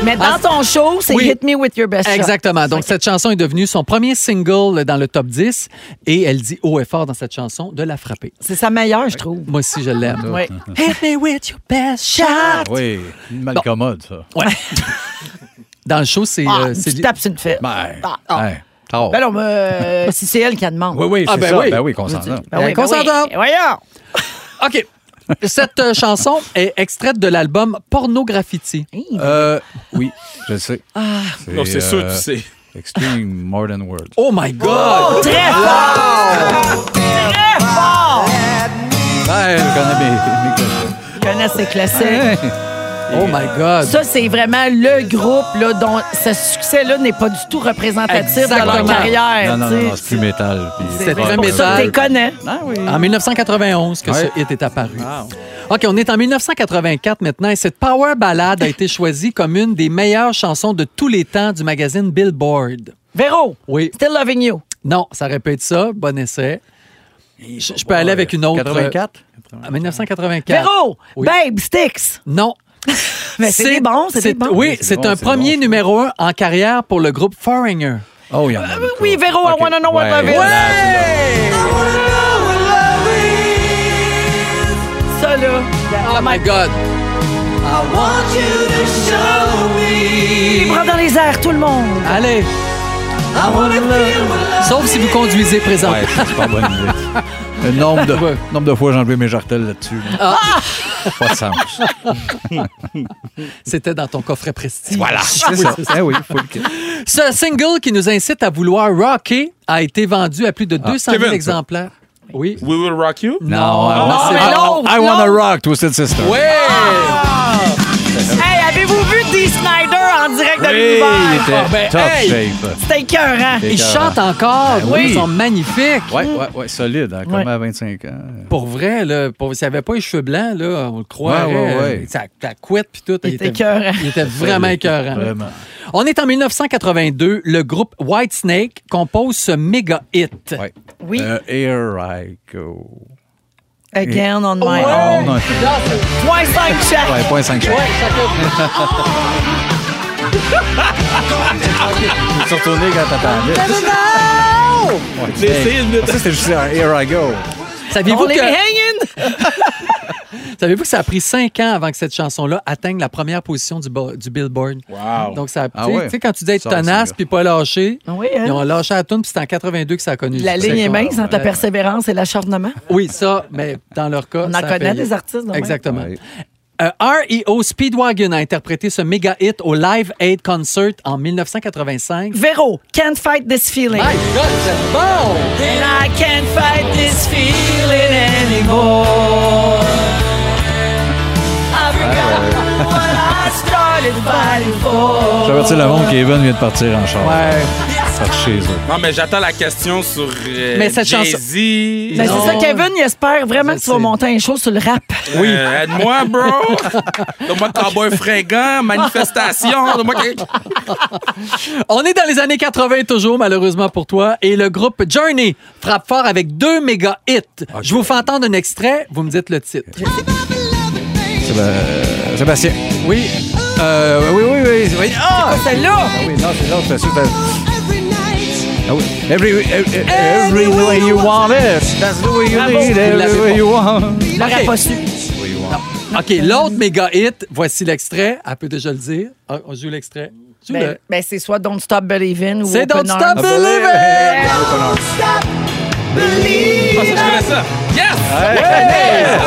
Mais dans Ah, ton show, c'est oui. Hit Me With Your Best Shot. Exactement. Donc, cette chanson est devenue son premier single dans le top 10 et elle dit haut et fort dans cette chanson de la frapper. C'est sa meilleure, je trouve. Moi aussi, je l'aime. Oui. Hit me with your best shot. Oui, mal commode, ça. Dans le show, c'est. Ah, euh, une c'est- petite tape sur une fête. Ben, Ah, ah. hey. Ben non, mais euh, si c'est elle qui a demande. Oui, oui, c'est Ah, ben ça. oui. Ben oui, qu'on s'entend. Ben oui, ben Qu'on s'entende. Et Voyons. OK. Cette euh, chanson est extraite de l'album Porno Graffiti. Euh, oui, je le sais. Non, c'est sûr, euh, tu sais. Extreme Modern World. Oh my God! Oh, très fort! Très fort! Ben, je connais mes, mes classiques. Je connais ses classiques. Oh my God! Ça, c'est vraiment le groupe là, dont ce succès-là n'est pas du tout représentatif de Exactement. leur carrière. Non, non, sais. non, c'est plus métal. C'est très ça métal. tu les connais. Ah oui. En 1991 que Ouais. ce hit est apparu. OK, on est en 1984 maintenant et cette power ballade a été choisie comme une des meilleures chansons de tous les temps du magazine Billboard. Véro, Oui. Still Loving You. Non, ça répète ça. Bon essai. Je, je peux aller avec une autre. 84? euh, En 1984. Véro, Oui. Babe, Sticks. Non. Mais c'est bons, c'est bons. Oui, c'est bon, un premier bon. numéro un en carrière pour le groupe Foreigner. Oh, il y en a. beaucoup. Oui, Véro, I Ok. wanna know what Ouais, love is. là. Ça, là. Oh my God! Les bras dans les airs, tout le monde. Allez! Sauf si vous conduisez présentement. Ouais, c'est pas bonne idée. Le nombre de, Ouais. nombre de fois j'ai enlevé mes jartelles là-dessus. là. Pas de sens. C'était dans ton coffret prestige. Voilà. C'est ça. Eh oui, faut le Ce single qui nous incite à vouloir rocker a été vendu à plus de 200 000 Kevin, ça. exemplaires. Oui. We Will Rock You? Non, Non, non, mais c'est- l'autre, I wanna l'autre. rock, Twisted Sister. Oui! Hey, avez-vous vu Dee Snyder en direct de Oui, il l'univers? était Ah, ben, top hey. shape. C'était écœurant. Ils chantent encore. Ben oui. oui. Ils sont magnifiques. Ouais, ouais, ouais, solide, hein, comme Ouais. à 25 ans. Pour vrai, là, pour, s'il n'avait pas les cheveux blancs, là, on le croirait. Ouais, ouais, ouais. euh, Sa, sa couette puis tout. Il était écœurant. Il était vraiment écœurant. Vraiment. On est en 1982. Le groupe Whitesnake compose ce méga hit. Ouais. Oui. Euh, Here I go. Again on my Oh, own. non. Point 5 chaque. Ouais, point 5 Je suis retourné quand t'attendais. Ça, c'était juste Here I go. Saviez-vous que, hanging? saviez-vous que ça a pris cinq ans avant que cette chanson-là atteigne la première position du, bo- du Billboard? Wow. Donc, ça, a- Ah tu sais- ouais. tu sais, quand tu dis être c'est tenace puis pas lâché, Ah oui, hein? ils ont lâché la tune puis c'est en 82 que ça a connu La ligne est mince entre la Euh, persévérance et l'acharnement? Oui, ça, mais dans leur cas, On en a connaît des artistes. Exactement. Ouais. Euh, REO Speedwagon a interprété ce méga hit au Live Aid Concert en 1985. Véro, can't fight this feeling. My God, c'est bon! And I can't fight this feeling anymore. I forgot what I started fighting for. J'avertis le monde qu'Evan vient de partir en char. Ouais. Par chez eux. Non, mais j'attends la question sur euh, Mais cette chanson- Jay-Z. Mais c'est ça, Kevin, il espère vraiment que tu vas monter un show sur le rap. Oui. Aide-moi, bro. Donne-moi cowboy fringant, manifestation. Donne-moi quelque- On est dans les années 80 toujours, malheureusement pour toi, et le groupe Journey frappe fort avec deux méga hits. Je vous fais entendre un extrait, vous me dites le titre. Séba- euh, Sébastien. Oui. Euh, oui, oui, oui. oui. Ah! Celle-là! Ah oui, non, c'est l'autre. c'est Every, every, every way you want it. That's the way you Bravo. need it. Every way you want. L'aurait Ok. pas su. OK, l'autre méga hit, voici l'extrait. Elle peut déjà le dire. Ah, on joue l'extrait. Joue-le. Ben, ben, c'est soit Don't Stop Believing ou C'est Open Don't Arms. Stop Believing! Ah, ça, je connais ça. Yes!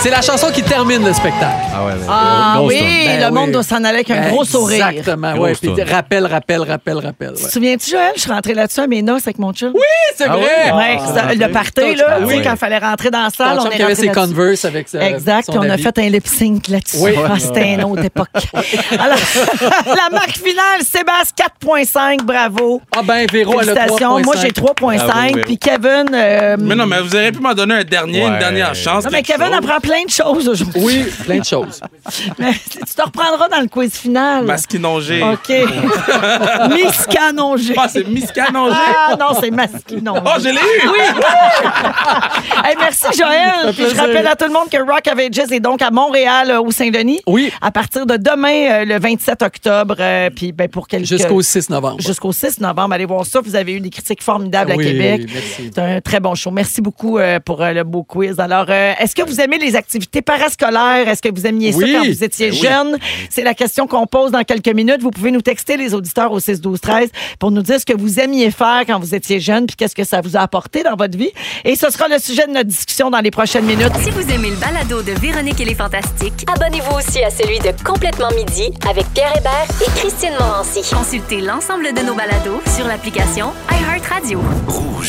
C'est la chanson qui termine le spectacle. Ah ouais, ouais. Ah oui. Ben le oui. monde doit s'en aller avec un gros sourire. Exactement. Puis toune. rappel, rappel, rappel, rappel. Tu te souviens-tu, Joël? Je suis rentrée là-dessus à mes noces avec mon chum. Oui! C'est Ah vrai! oui? Ouais, Ah, ça- le oui. party, là, Ah oui. quand il fallait rentrer dans la salle, Ton on est avait ses. Converse avec sa, Exact, son on a fait un lip sync là-dessus. Oui. Ah, C'était une autre époque. Alors, la marque finale, Sébastien 4.5, bravo. Ah ben, Véro, elle a Félicitations. 3.5. Moi, j'ai 3.5. Bravo, Véro. Puis Kevin, euh, Mais non, mais vous auriez pu m'en donner donner un dernier, une dernière chance. Non, mais quelque Kevin chose. apprend plein de choses aujourd'hui. Oui, plein de choses. Mais tu te reprendras dans le quiz final. Masquinongé. OK. Miscanongé. Ah, c'est miscanongé? Ah non, c'est masquinongé. Oh, je l'ai eu! Oui! Hey, merci, Joël. Puis je rappelle à tout le monde que Rock Ages est donc à Montréal, euh, au Saint-Denis. Oui. À partir de demain, euh, le 27 octobre. euh, puis ben, pour quelques... Jusqu'au 6 novembre. Jusqu'au 6 novembre. Allez voir ça. Vous avez eu des critiques formidables Oui, à Québec. merci. C'est un très bon show. Merci beaucoup euh, pour euh, le beau quiz. Alors, euh, est-ce que vous aimez les activités parascolaires? Est-ce que vous aimiez Oui. ça quand vous étiez Ben oui. jeune? C'est la question qu'on pose dans quelques minutes. Vous pouvez nous texter, les auditeurs, au 6 12 13 pour nous dire ce que vous aimiez faire quand vous étiez jeune puis qu'est-ce que ça vous a apporté dans votre vie. Et ce sera le sujet de notre discussion dans les prochaines minutes. Si vous aimez le balado de Véronique et les Fantastiques, Abonnez-vous aussi à celui de Complètement Midi avec Pierre Hébert et Christine Morancy. consultez l'ensemble de nos balados sur l'application iHeartRadio.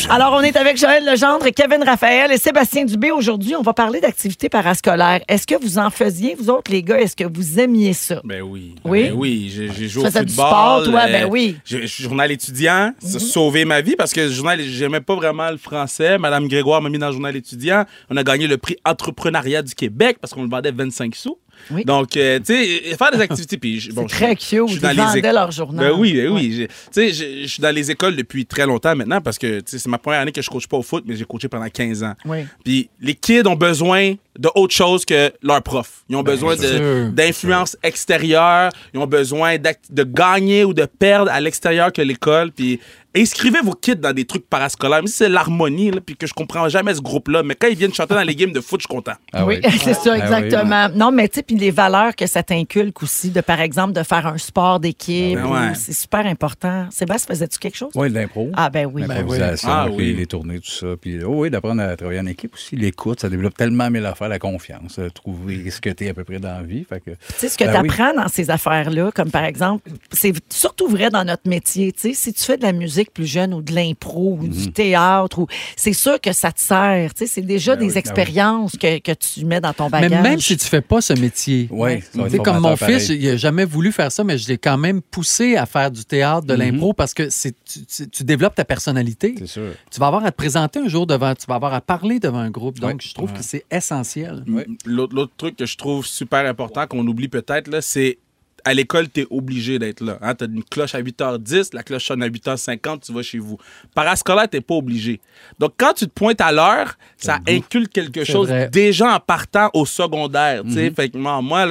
Alors, on est avec Joël Legendre, Kevin Raphaël et Sébastien Dubé. Aujourd'hui, on va parler d'activités parascolaires. Est-ce que vous en faisiez, vous autres, les gars? Est-ce que vous aimiez ça? Ben oui. Oui? Ben oui, j'ai joué au football. du sport, toi? Ben oui. Je suis journal étudiant. Ça a sauvé ma vie parce que le journal, j'aimais pas vraiment le français. Madame Grégoire m'a mis dans le journal étudiant. On a gagné le prix entrepreneuriat du Québec parce qu'on le vendait 25 sous. Oui. Donc, euh, tu sais, faire des activités. Puis, je- bon, je- très je cute. suis Ils les vendaient éc- leur journal. Ben oui, ben oui. Ouais. Tu sais, je je suis dans les écoles depuis très longtemps maintenant parce que tu sais, c'est ma première année que je coach pas au foot, mais j'ai coaché pendant 15 ans. Oui. Puis les kids ont besoin de autre chose que leur prof. Ils ont besoin sûr. de- d'influence extérieure. Ils ont besoin de gagner ou de perdre à l'extérieur que l'école. Puis inscrivez vos kids dans des trucs parascolaires. Même si c'est l'harmonie, là, puis que je comprends jamais ce groupe-là. Mais quand ils viennent chanter dans les games de foot, je suis content. Ah oui, oui. c'est ça, Ah oui. exactement. Non, mais tu sais, puis les valeurs que ça t'inculque aussi, de par exemple, de faire un sport d'équipe, Ah ouais. c'est super important. Sébastien, faisais-tu quelque chose? Oui, de l'impro. Ah, ben oui. L'improvisation, Ah puis oui. les tournées, tout ça. Puis oh oui, d'apprendre à travailler en équipe aussi. L'écoute, ça développe tellement mille affaires, la confiance, euh, trouver ce que tu es à peu près dans la vie. Fait que, Tu sais, ce que Ben tu oui. apprends dans ces affaires-là, comme par exemple, c'est surtout vrai dans notre métier. Tu sais, si tu fais de la musique plus jeune ou de l'impro ou du théâtre, ou c'est sûr que ça te sert. Tu sais, c'est déjà Mhm. Ben des oui, ben expériences que, que tu mets dans ton Mais bagage. même si tu fais pas ce métier, Oui, comme mon fils, il a jamais voulu faire ça, mais je l'ai quand même poussé à faire du théâtre, de l'impro, parce que c'est, tu, tu- tu développes ta personnalité. C'est sûr. Tu vas avoir à te présenter un jour devant, tu vas avoir à parler devant un groupe. Donc, Ouais. je trouve que c'est essentiel. L'autre l'autre truc que je trouve super important, qu'on oublie peut-être, là, c'est à l'école, tu es obligé d'être là. Hein? Tu as une cloche à 8h10, la cloche sonne à 8h50, tu vas chez vous. Parascolaire, tu pas obligé. Donc, quand tu te pointes à l'heure, ça inculque quelque chose vrai. déjà en partant au secondaire. tu sais. Fait que moi, moi,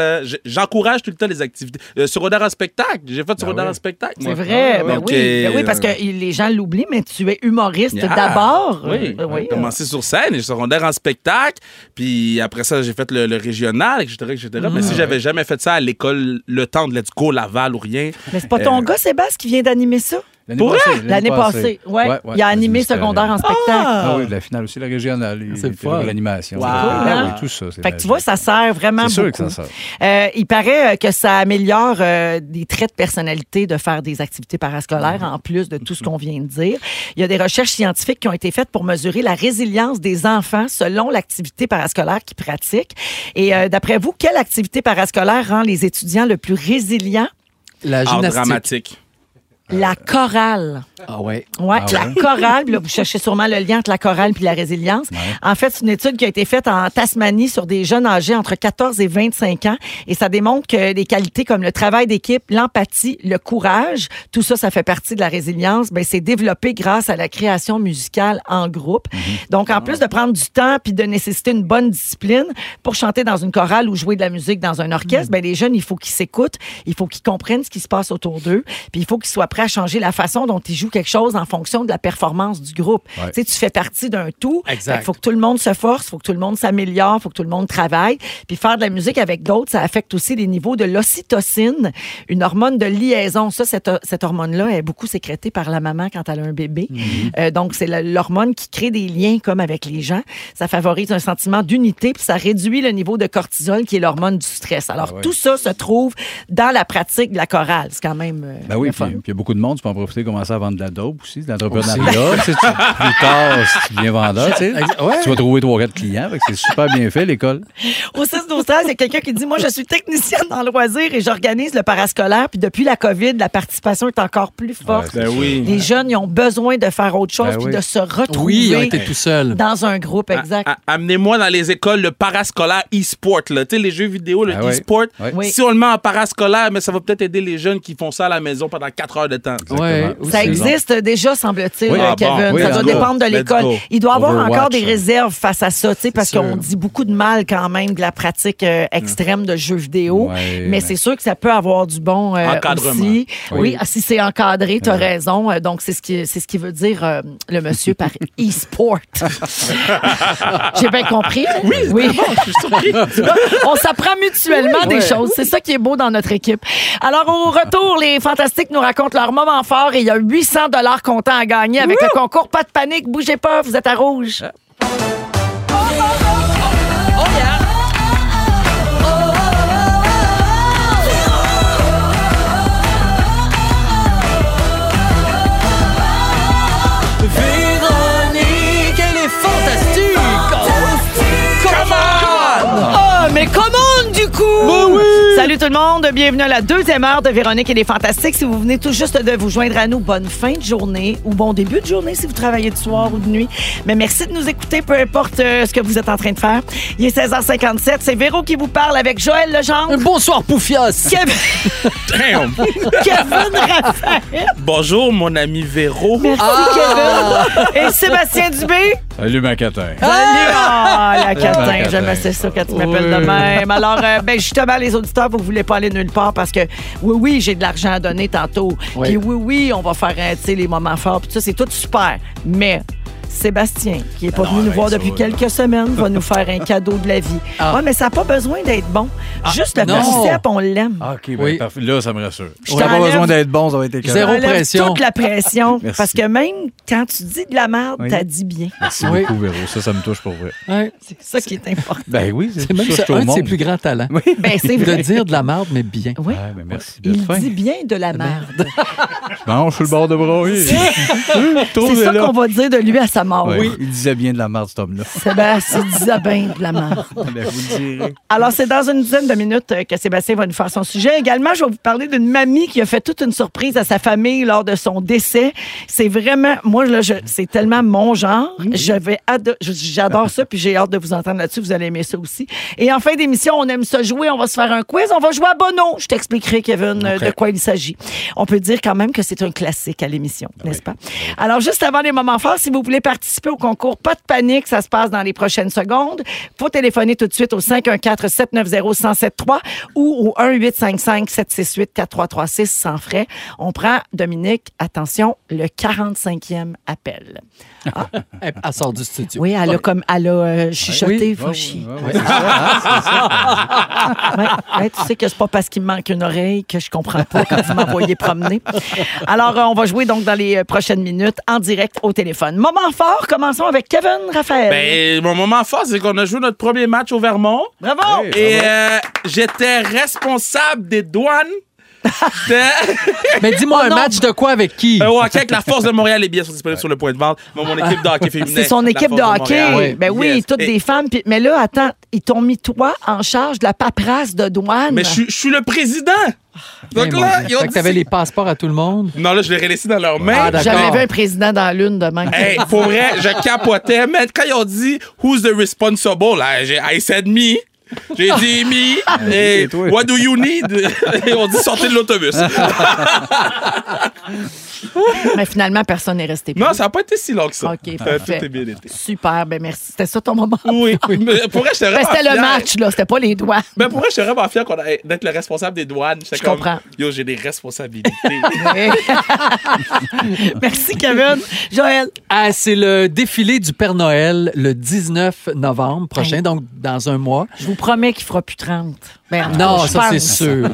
j'encourage tout le temps les activités. Euh, secondaire en spectacle, j'ai fait secondaire oui. en spectacle. C'est vrai, ben Donc, oui. Ben oui, euh, parce que les gens l'oublient, mais tu es humoriste Yeah. d'abord. Oui, Euh, j'ai commencé sur scène, j'ai secondaire en spectacle, puis après ça, j'ai fait le, le régional, etc., etc. Mm. Mais si j'avais jamais fait ça à l'école, le temps de Let's Go Laval ou rien, Mais c'est pas ton Euh, gars, Sébastien, qui vient d'animer ça? L'année Pour passée. L'année passée. Ouais. Il a animé secondaire en spectacle. Ah oui, la finale aussi, la régionale. il C'est fun. L'animation. Wow. Ah oui, tout ça. c'est Fait que tu vois, ça sert vraiment C'est sûr beaucoup. que ça sert. Euh, il paraît euh, que ça améliore euh, des traits de personnalité de faire des activités parascolaires en plus de tout ce qu'on vient de dire. Il y a des recherches scientifiques qui ont été faites pour mesurer la résilience des enfants selon l'activité parascolaire qu'ils pratiquent. Et euh, d'après vous, quelle activité parascolaire rend les étudiants le plus résilients? La art gymnastique. dramatique. La chorale. Ah ouais. Ouais, Ah la ouais? chorale, là, vous cherchez sûrement le lien entre la chorale puis la résilience. En fait, c'est une étude qui a été faite en Tasmanie sur des jeunes âgés entre 14 et 25 ans et ça démontre que des qualités comme le travail d'équipe, l'empathie, le courage, tout ça, ça fait partie de la résilience. Ben, c'est développé grâce à la création musicale en groupe. Donc, en plus de prendre du temps puis de nécessiter une bonne discipline pour chanter dans une chorale ou jouer de la musique dans un orchestre, ben, les jeunes, il faut qu'ils s'écoutent, il faut qu'ils comprennent ce qui se passe autour d'eux, puis il faut qu'ils soient prêts à changer la façon dont ils jouent quelque chose en fonction de la performance du groupe. Ouais. Tu sais, tu fais partie d'un tout. Il faut que tout le monde se force, il faut que tout le monde s'améliore, il faut que tout le monde travaille. Puis faire de la musique avec d'autres, ça affecte aussi les niveaux de l'ocytocine, une hormone de liaison. Ça, cette, cette hormone-là est beaucoup sécrétée par la maman quand elle a un bébé. Euh, donc, c'est l'hormone qui crée des liens comme avec les gens. Ça favorise un sentiment d'unité, puis ça réduit le niveau de cortisol, qui est l'hormone du stress. Alors, Ah ouais. tout ça se trouve dans la pratique de la chorale. C'est quand même euh, Ben oui, puis il y a beaucoup beaucoup de monde, tu peux en profiter, commencer à vendre de la dope aussi, de l'entrepreneuriat. Tu sais, plus tard, si tu deviens vendeur, tu sais, Ouais. tu vas trouver trois quatre clients. fait que C'est super bien fait, l'école. Au 6 12 13, il y a quelqu'un qui dit Moi, je suis technicienne dans le loisir et j'organise le parascolaire. Puis depuis la COVID, la participation est encore plus forte. Ouais, Ben oui. Les jeunes, ils ont besoin de faire autre chose Ben puis oui. de se retrouver Oui, ils ont été tout seuls. dans un groupe, exact. Amenez-moi dans les écoles le parascolaire e-sport. Tu sais, les jeux vidéo, le ouais. e-sport. Oui. Si on le met en parascolaire, mais ça va peut-être aider les jeunes qui font ça à la maison pendant 4 heures de temps. Ouais, Exactement. Ça existe déjà, semble-t-il, Oui. euh, Ah bon. Kevin. Oui, ça doit dépendre de l'école. Il doit avoir Overwatch, encore des hein. réserves face à ça, tu sais, parce qu'on dit beaucoup de mal quand même de la pratique euh, extrême de jeux vidéo. Ouais, mais ouais. c'est sûr que ça peut avoir du bon euh, aussi. Oui, Oui. ah, si c'est encadré, tu as raison. Euh, Donc, c'est ce qui, c'est ce qui veut dire euh, le monsieur par e-sport. J'ai bien compris. Oui, oui. On s'apprend mutuellement des choses. C'est ça qui est beau dans notre équipe. Alors, au retour, les Fantastiques nous racontent leur moment fort et il y a 800 dollars comptants à gagner avec le concours. Pas de panique, bougez pas, vous êtes à rouge. Véronique, elle est fantastique! Ah, mais comment du coup? Salut tout le monde, bienvenue à la deuxième heure de Véronique et les Fantastiques. Si vous venez tout juste de vous joindre à nous, bonne fin de journée ou bon début de journée si vous travaillez de soir ou de nuit. Mais merci de nous écouter, peu importe euh, ce que vous êtes en train de faire. Il est 16h57, c'est Véro qui vous parle avec Joël Legendre. Bonsoir, Poufias! Kevin, Damn. Kevin Raphaël. Bonjour, mon ami Véro. Merci Kevin. Et Sébastien Dubé. Salut, ma catin. Salut! Ah, la catin, catin. j'aime assez ça quand tu m'appelles de même. Alors, euh, ben, justement, les auditeurs, vous voulez pas aller nulle part parce que oui, oui, j'ai de l'argent à donner tantôt. Oui. Puis oui, oui, on va faire euh, les moments forts. Puis ça, c'est tout super. Mais Sébastien, qui n'est pas venu nous voir ça depuis quelques semaines, va nous faire un cadeau de la vie. Ah. Ouais, mais ça n'a pas besoin d'être bon. Juste le non. on l'aime. Ah, OK, ben, Oui. parfait. Là, ça me rassure. Je Si t'as pas t'enlève- besoin d'être bon, ça va être écœurant. Zéro Enlève pression. toute la pression. Merci. parce que même quand tu dis de la merde, Oui. t'as dit bien. Merci Oui. beaucoup, Véro. Ça, ça me touche pour vrai. Ouais. C'est ça qui est important. Ben oui, C'est même ça, un de ses plus grands talents. Ben, c'est De vrai. dire de la merde, mais bien. Oui. Ben merci Il fin. dit bien de la merde. Non, je suis le bord de broyer. C'est ça qu'on va dire de lui à sa mort. Oui, il disait bien de la merde, cet homme-là. Sébastien disait bien de la merde. Ben, vous le direz. Alors, c'est dans une dizaine de minutes euh, que Sébastien va nous faire son sujet. Également, je vais vous parler d'une mamie qui a fait toute une surprise à sa famille lors de son décès. C'est vraiment, moi, là, c'est tellement mon genre. J'adore ça, puis j'ai hâte de vous entendre là-dessus. Vous allez aimer ça aussi. Et en fin d'émission, on aime ça jouer. On va se faire un quiz. On va jouer à Bono. Je t'expliquerai, Kevin, de quoi il s'agit. On peut dire quand même que c'est un classique à l'émission, n'est-ce pas? Alors, juste avant les moments forts, si vous voulez participer au concours, pas de panique, ça se passe dans les prochaines secondes. Faut téléphoner tout de suite au 514-790-1073 ou au 1-855-768-4336 sans frais. On prend, Dominique, attention, le 45e appel. Elle, elle sort du studio. Oui, elle a comme, elle a euh, chuchoté, tu sais que c'est pas parce qu'il me manque une oreille que je comprends pas quand vous m'envoyez promener. Alors, euh, on va jouer donc dans les euh, prochaines minutes en direct au téléphone. Moment fort, commençons avec Kevin Raphaël. Ben, mon moment fort, c'est qu'on a joué notre premier match au Vermont. Bravo! Hey. Et euh, j'étais responsable des douanes. Mais dis-moi Oh un non. match de quoi avec qui? Euh, avec la Force de Montréal, les billets sont disponibles sur le point de vente. Mon, mon équipe de hockey féminin. C'est son équipe de hockey. Montréal. Ben oui, Yes. toutes Et- des femmes. Puis- mais là, attends, ils t'ont mis toi en charge de la paperasse de douane. Mais je suis- le président. Donc Eh, mon là, ils ont Fait que t'avais les passeports à tout le monde? Non, là, je l'ai laissé dans leurs mains. Ah. Jamais vu un président dans l'une de même. Hey, pour vrai, je capotais. Mais quand ils ont dit Who's the responsible? Là, j'ai I said me. J'ai dit me. Et c'est toi. what do you need? Et on dit sortez de l'autobus. Mais finalement, personne n'est resté. non, ça n'a pas été si long que ça. OK, parfait. Tout est bien été. Super, ben merci. C'était ça ton moment. Oui, mais pour vrai, j'étais Ben, c'était le match, là. C'était pas les doigts. Mais pour vrai, j'étais vraiment fier d'être le responsable des douanes. Je comme, comprends. Yo, j'ai des responsabilités. merci, Kevin. Joël. Ah, c'est le défilé du Père Noël le 19 novembre prochain, donc dans un mois. Je vous promets qu'il fera plus 30. Ben, cas, Non, je ça, c'est sûr.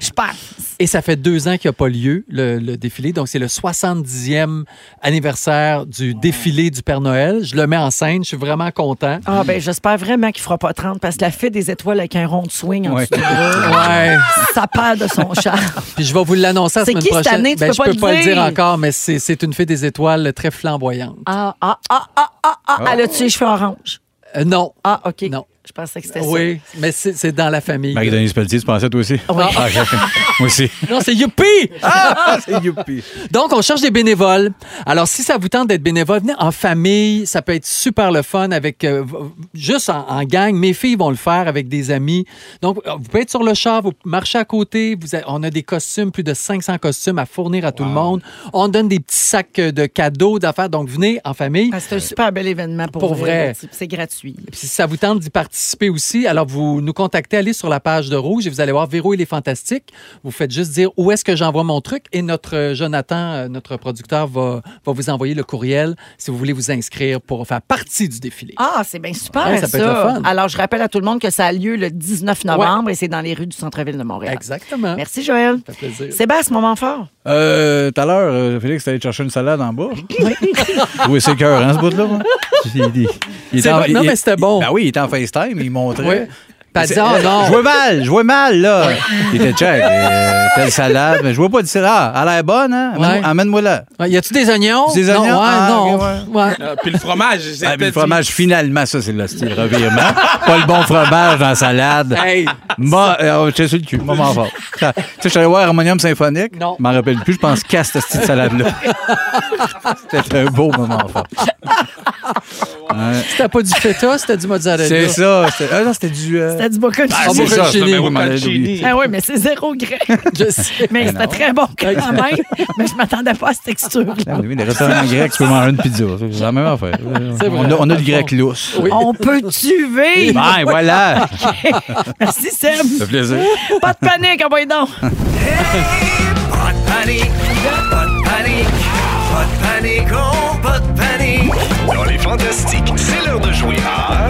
Je pense. Et ça fait deux ans qu'il n'y a pas lieu, le, le défilé. Donc, c'est le 70e anniversaire du défilé du Père Noël. Je le mets en scène. Je suis vraiment content. Ah, ben, j'espère vraiment qu'il fera pas 30 parce que la fée des étoiles avec un rond de swing en Ouais. dessous Ouais. ça perd de son charme. Puis je vais vous l'annoncer la C'est semaine qui cette prochaine. année? Tu Ben, peux je pas peux pas le dire encore, mais c'est une fée des étoiles très flamboyante. Ah, ah, ah, ah, ah, ah. Elle a-tu les cheveux orange? Euh, non. Ah, OK. Non. Je pensais que c'était Oui, mais c'est c'est dans la famille. Marie-Denise Pelletier, tu pensais toi aussi? Oui. Ah. Moi aussi. Non, c'est youpi! Ah, c'est youpi. Donc, on cherche des bénévoles. Alors, si ça vous tente d'être bénévole, venez en famille. Ça peut être super le fun avec euh, juste en, en gang. Mes filles vont le faire avec des amis. Donc, euh, vous pouvez être sur le char, vous marchez à côté. Vous avez- on a des costumes, plus de 500 costumes à fournir à tout le monde. On donne des petits sacs euh, de cadeaux, d'affaires. Donc, venez en famille. Ah, C'est un super bel événement pour, Pour vrai. C'est- C'est gratuit. Puis si ça vous tente d'y participer aussi, alors vous nous contactez, allez sur la page de Rouge et vous allez voir Véro, il est fantastique. Vous faites juste dire où est-ce que j'envoie mon truc et notre euh, Jonathan, euh, notre producteur, va, va vous envoyer le courriel si vous voulez vous inscrire pour faire partie du défilé. Ah, c'est bien super, Ouais, ça. ça peut être fun. Alors, je rappelle à tout le monde que ça a lieu le 19 novembre et c'est dans les rues du centre-ville de Montréal. Exactement. Merci, Joël. Ça fait plaisir. Sébastien, moment fort. Euh, Tout à l'heure, euh, Félix, t'es allé chercher une salade en bas. Oui, c'est cœur, hein, ce bout-là. moi? Il- il- il était en- non, il- mais c'était bon. Ben oui, il était en FaceTime, il montrait. Oui. Puis elle dit, C'est- oh non. Je vois mal, je vois mal, là. Il était check. euh, telle salade, mais je vois pas de salade. Elle a l'air bonne, hein? Amène- Ouais. Amène-moi là. Ouais, Y a-tu des oignons? Des oignons? Non, ouais, Ah, non. ok, Ouais. Euh, puis le fromage. Ah, c'était puis le fromage, finalement, ça, c'est le style revirement. pas le bon fromage dans la salade. Hey, Moi, euh, j'étais sur le cul, moment fort. Tu sais, je suis allé voir Harmonium Symphonique. Non. Je m'en rappelle plus, je pense casse cette petite salade-là. C'était un beau moment fort. Ouais. c'était pas du feta, c'était du mozzarella. C'est ça. c'était- Ah non, c'était du. euh, C'était du bocconcini. Ah, c'est ça, bocconcini. Ah oui, mais c'est zéro grec. Je sais. Mais c'était très bon quand même. mais je m'attendais pas à cette texture. Ah oui, les restaurants grecs, tu peux manger une pizza. C'est la même affaire. C'est On vrai. a, on a du grec lousse. Oui. On peut-tu vivre? Ben, voilà. Merci, Seb. Ça fait plaisir. Pas de panique, envoyez donc. Pas de panique, pas de panique, pas de panique, oh, pas de panique. Dans les fantastiques, c'est l'heure de jouer à...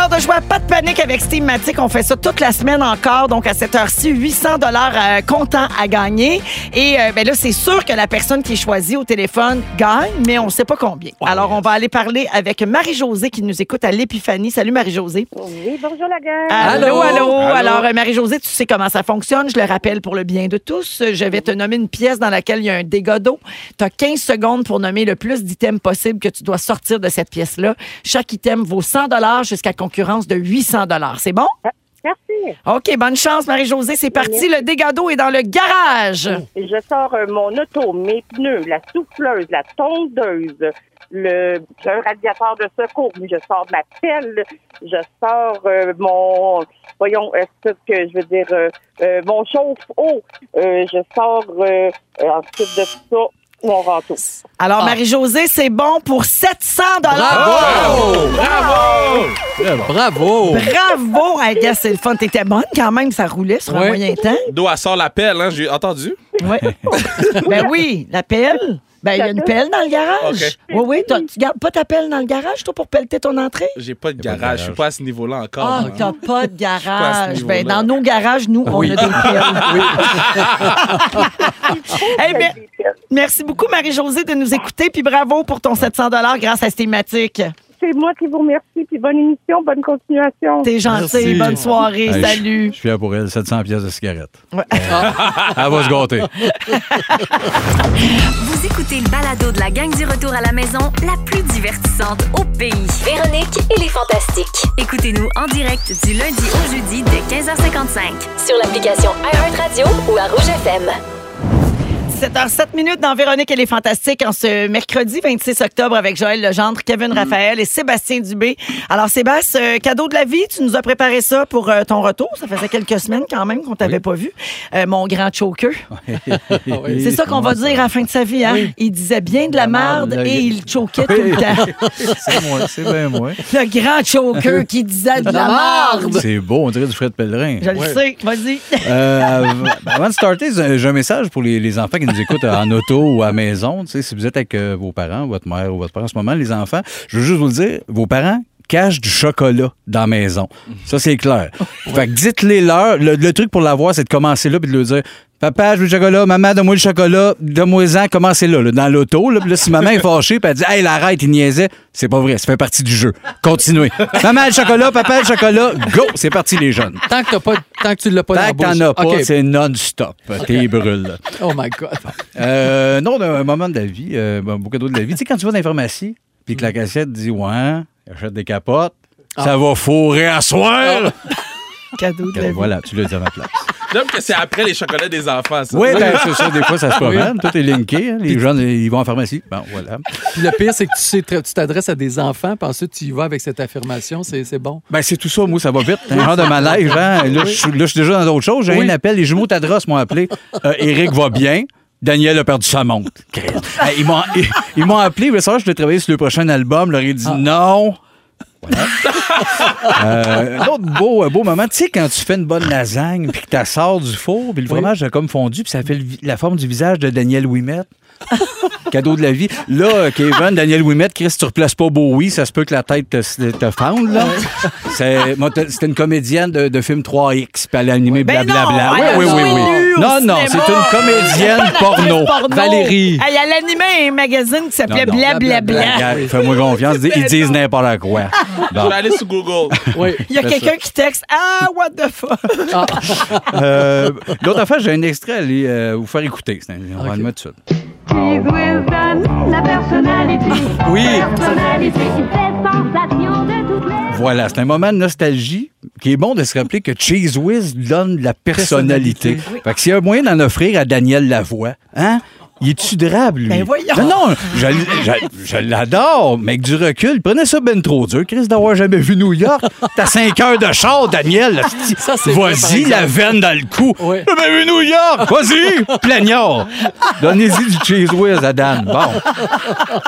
l'heure de jouer à Pas de panique avec Steamatic. On fait ça toute la semaine encore. Donc, à cette heure-ci, 800 dollars comptant à gagner. Et euh, ben là, c'est sûr que la personne qui est choisie au téléphone gagne, mais on ne sait pas combien. Alors, on va aller parler avec Marie-Josée qui nous écoute à l'Épiphanie. Salut, Marie-Josée. Oui, bonjour la gang. Allô, allô, Allô. Alors, euh, Marie-Josée, tu sais comment ça fonctionne. Je le rappelle pour le bien de tous. Je vais te nommer une pièce dans laquelle il y a un dégât d'eau. Tu as 15 secondes pour nommer le plus d'items possible que tu dois sortir de cette pièce-là. Chaque item vaut 100 jusqu'à concurrence de 800 C'est bon? Merci. OK, bonne chance, Marie-Josée. C'est parti. Le dégât d'eau est dans le garage. Je sors euh, mon auto, mes pneus, la souffleuse, la tondeuse, le un radiateur de secours, je sors ma pelle, je sors euh, mon voyons, est-ce que je veux dire euh, euh, mon chauffe-eau, Euh, je sors ensuite de ça mon râteau. Alors, Marie-Josée, c'est bon pour 700 Bravo! Bravo! Bravo! Hey, gars, c'est le fun. T'étais bonne quand même, ça roulait sur un Ouais. moyen temps. D'où elle sort la pelle, hein, j'ai entendu. Ouais. ben oui, la pelle. Ben, il y a une pelle dans le garage. Oui, oui. t'as- Tu gardes pas ta pelle dans le garage, toi, pour pelleter ton entrée? J'ai pas de pas de garage. Je suis pas à ce niveau-là encore. Ah, moi. t'as pas de garage. Ben, niveau-là. dans nos garages, nous, on Oui. a des pelles. Eh bien, merci beaucoup, Marie-Josée, de nous écouter. Puis bravo pour ton 700 grâce à Stématique. C'est moi qui vous remercie, puis bonne émission, bonne continuation. T'es gentil. Merci. Bonne soirée. Hey, Salut. Je suis fier pour elle, 700 pièces de cigarettes. Ouais. Elle va se gâter. Vous écoutez le balado de la gang du retour à la maison, la plus divertissante au pays. Véronique et les Fantastiques. Écoutez-nous en direct du lundi au jeudi dès 15h55. Sur l'application iHeartRadio ou à Rouge FM. 7h07 minutes dans Véronique et les Fantastiques en ce mercredi 26 octobre avec Joël Legendre, Kevin Raphaël et Sébastien Dubé. Alors Sébastien, euh, cadeau de la vie, tu nous as préparé ça pour euh, ton retour. Ça faisait quelques semaines quand même qu'on t'avait pas vu. Euh, mon grand choker. C'est ça qu'on va dire à la fin de sa vie. Hein? Il disait bien de la merde merde, et il- il choquait tout le temps. C'est moi, c'est bien moi. Le grand choker qui disait de la merde. C'est beau, on dirait du Fred Pellerin. Je le sais, vas-y. Euh, av- avant de starter, j'ai j'ai un message pour les, les enfants qui nous écoutent en auto ou à maison. Si vous êtes avec euh, vos parents, votre mère ou votre père en ce moment, les enfants, je veux juste vous le dire, vos parents, cache du chocolat dans la maison. Ça, c'est clair. Fait que dites-les leur. Le, le truc pour l'avoir, c'est de commencer là puis de leur dire Papa, je veux du chocolat. Maman, donne-moi le chocolat. Donne-moi-en. Commencez là, là, dans l'auto. Là. Puis là, si maman est fâchée, puis elle dit Hey, l'arrête, il niaisait. C'est pas vrai. Ça fait partie du jeu. Continuez. maman, le chocolat. Papa, le chocolat. Go. C'est parti, les jeunes. Tant que, t'as pas, tant que tu l'as pas Tant que t'en as pas, c'est non-stop. T'es brûle. Oh my God. Euh, non, d'un moment de la vie, euh, bon, beaucoup d'autres de la vie. Tu sais, quand tu vas dans les pharmacies, puis que la cassette dit Ouais, achète des capotes, ça va fourrer à soir. Cadeau de la vie. Voilà, tu l'as dit à ma place. J'aime que c'est après les chocolats des enfants, ça. Oui, ben, c'est ça, des fois, ça se promène. Tout est linké. hein. Les jeunes, ils vont en pharmacie. Bon, voilà. Puis le pire, c'est que tu sais très- tu t'adresses à des enfants, puis ensuite tu y vas avec cette affirmation, c'est bon. Ben, c'est tout ça, moi, ça va vite. Un genre de malaise, hein. Là, je suis là, je suis déjà dans d'autres choses. J'ai Oui. un appel. Les jumeaux Tadros m'ont appelé. Euh, Eric va bien. Daniel a perdu sa montre. Ils m'ont ils- m'ont appelé. Ils voulaient savoir si je voulais travailler sur le prochain album. Je leur ai dit non. Voilà. Euh, un autre beau, beau moment, tu sais, quand tu fais une bonne lasagne, puis que tu sors du four, puis le fromage a comme fondu, puis ça fait le la forme du visage de Daniel Ouimet. Cadeau de la vie. Là, Kevin, Daniel Ouimet, Chris, tu replaces pas Bowie, ça se peut que la tête te, te fende, là. C'est- moi, C'était une comédienne de, de film 3X, puis elle a animé Ben blablabla. oui, elle oui, oui, oui. Non, non, c'est une comédienne porno. Valérie. Hey, elle animait un magazine qui s'appelait. Blablabla. Fais-moi confiance, ils disent n'importe quoi. Je Bon. vais aller sur Google. Oui. Il y a quelqu'un qui texte Ah, what the fuck? Euh, L'autre affaire, j'ai un extrait à aller euh, vous faire écouter. On va le mettre tout de suite. La personnalité. Oui. Personnalité qui fait sensation de toutes les. Voilà, c'est un moment de nostalgie qui est bon de se rappeler que Cheese Whiz donne de la personnalité. Fait que s'il y a un moyen d'en offrir à Daniel Lavoie, hein? Il est tudrable, lui. Ben voyons. Non, non, je, je- je l'adore, mais avec du recul, prenez ça ben trop dur. Chris d'avoir jamais vu New York. T'as 5 heures de char, Daniel. Vas-y, la veine dans le cou. Oui. J'ai jamais vu New York? Vas-y, plaignard. Donnez-y du Cheese Whiz à Dan. Bon.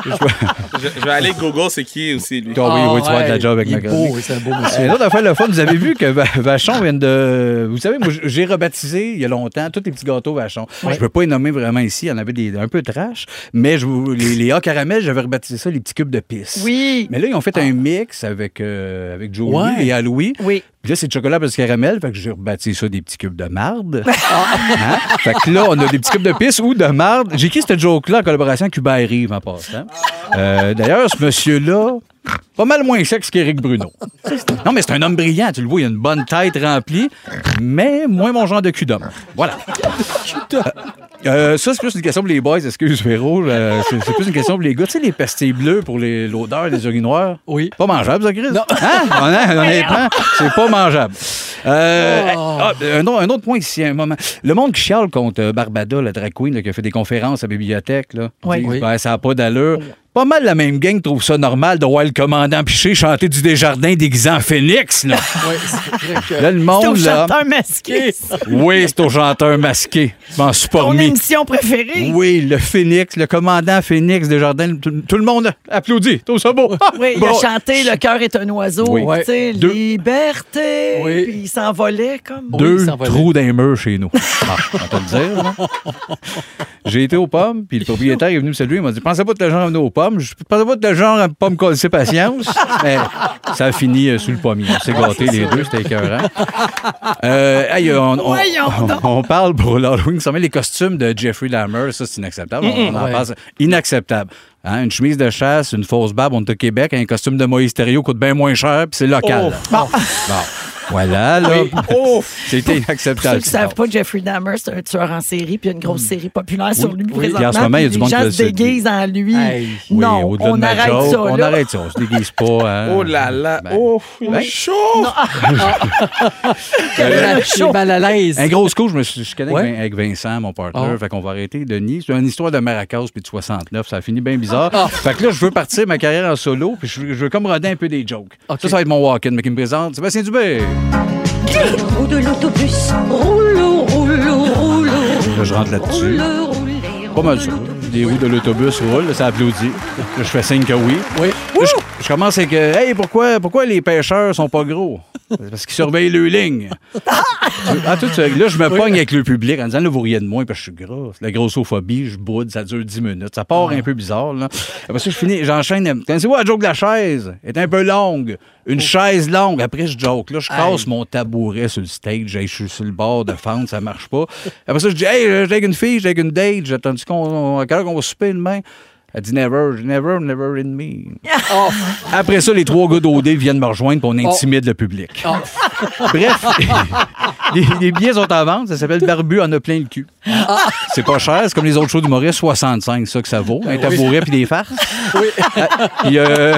Je, je vais aller Google, c'est qui aussi, lui. Ah oui, oui, tu vas avoir de la job avec Il ma beau, oui, c'est un beau monsieur. L'autre affaire, le fun, vous avez vu que Va- Vachon vient de. Vous savez, moi, j'ai rebaptisé il y a longtemps tous les petits gâteaux Vachon. Je ne peux pas les nommer vraiment ici. Il y en avait des, un peu trash. Mais je les, les A caramel, j'avais rebaptisé ça les petits cubes de pisse. Oui. Mais là, ils ont fait un mix avec, euh, avec Joey Ouais. et Aloui. Oui. Puis là, c'est de chocolat parce caramel. Fait que j'ai rebaptisé ça des petits cubes de marde. Hein? Fait que là, on a des petits cubes de pisse ou de marde. J'ai écrit cette joke-là en collaboration avec Hubert Rive en passant. Euh, D'ailleurs, ce monsieur-là, pas mal moins sexe qu'Éric Bruno. Non, mais c'est un homme brillant, tu le vois, il a une bonne tête remplie, mais moins mon genre de cul d'homme. Voilà. Euh, ça, c'est plus une question pour les boys, excuse Véro. Euh, c'est c'est plus une question pour les gars. Tu sais, les pastilles bleues pour les- l'odeur des urinoirs? Oui. Pas mangeable, ça, Chris? Non. Hein? Honnêtement, c'est pas mangeable. Euh, ah, un, autre, un autre point ici, un moment. Le monde qui chiale contre euh, Barbada, la drag queen, là, qui a fait des conférences à la bibliothèque, là, Oui. Dit, Oui. Ben, ça n'a pas d'allure. Pas mal la même gang trouve ça normal de voir le commandant Piché chanter du Desjardins déguisé en phénix. Là, Oui, c'est vrai que- là le C'est monde, au là. chanteur masqué. Oui, c'est au chanteur masqué. Je m'en suis pas Ton remis. émission préférée. Oui, le Phoenix, le commandant Phoenix Desjardins, tout, tout le monde applaudit. Tout ça beau. Oui, il a chanté Le cœur est un oiseau. Oui. Tu sais, Deux- liberté. Oui. Puis il s'envolait comme. Deux Oui, trous d'un mur chez nous. Ah, on dire. J'ai été aux pommes, puis le propriétaire est venu me saluer. Il m'a dit Pensez pas de le genre à venir aux pommes. Je pensais pas de genre à pas me coller patience. Mais ça a fini euh, sous le pommier. On s'est gâtés les deux, c'était écœurant. Euh, hey, on, on- parle pour l'Halloween. Ça met les costumes de Jeffrey Dahmer. Ça, c'est inacceptable. On, en Ouais. passe. Inacceptable. Hein, une chemise de chasse, une fausse barbe, on est au Québec. Un costume de Moïse Thériault coûte bien moins cher, puis c'est local. Bon. Bon. Voilà, là. C'était Pour inacceptable. ceux qui ne savent pas, Jeffrey Dahmer, c'est un tueur en série, puis il y a une grosse série populaire sur lui oui. présentement. En ce moment, il y a du monde les qui se sait. déguisent en lui. Non, au-delà de on ma arrête ça. On arrête ça, on se déguise pas. hein. Oh là là. Ben, oh, il est chaud. J'ai mal à l'aise. Un gros coup, je me suis je Ouais. avec Vin- avec Vincent, mon partner. Oh. Fait qu'on va arrêter Denis. C'est une histoire de Maracas puis de 69. Ça a fini bien bizarre. Ah. Fait que là, je veux partir ma carrière en solo. Puis je veux, je comme roder un peu des jokes. OK. Ça, ça va être mon walk-in. Mais qui me présente Sébastien Dubé. Roue de l'autobus. Roule, roule, roule. Là, je rentre là-dessus. Pas mal ça. Les roues de l'autobus roulent, ça applaudit. Là, je fais signe que oui. Oui. Là, je, je commence avec Hey, pourquoi, pourquoi les pêcheurs sont pas gros? C'est Parce qu'ils surveillent le ligne. Ah, tout ça. Là, je me pogne avec le public en disant, là, vous riez de moi parce que je suis gras. La grossophobie, je boude, ça dure 10 minutes. Ça part un peu bizarre, là. Après ça, je finis, j'enchaîne. Connaissez-vous la joke de la chaise? Elle est un peu longue. Une chaise longue. Après, je joke. Là, je casse mon tabouret sur le stage. Je suis sur le bord de fente, ça marche pas. Après ça, je dis, hey, j'ai avec une fille, j'ai avec une date. J'ai attendu qu'on, à quelle heure qu'on va souper demain? Elle dit never, never, never in me. Après ça, les trois gars d'OD viennent me rejoindre pour on intimide le public. Bref, les, les billets sont en vente. Ça s'appelle Barbu en a plein le cul. C'est pas cher. C'est comme les autres shows d'humoristes, 65, ça que ça vaut. Un tabouret puis des farces. Puis, euh,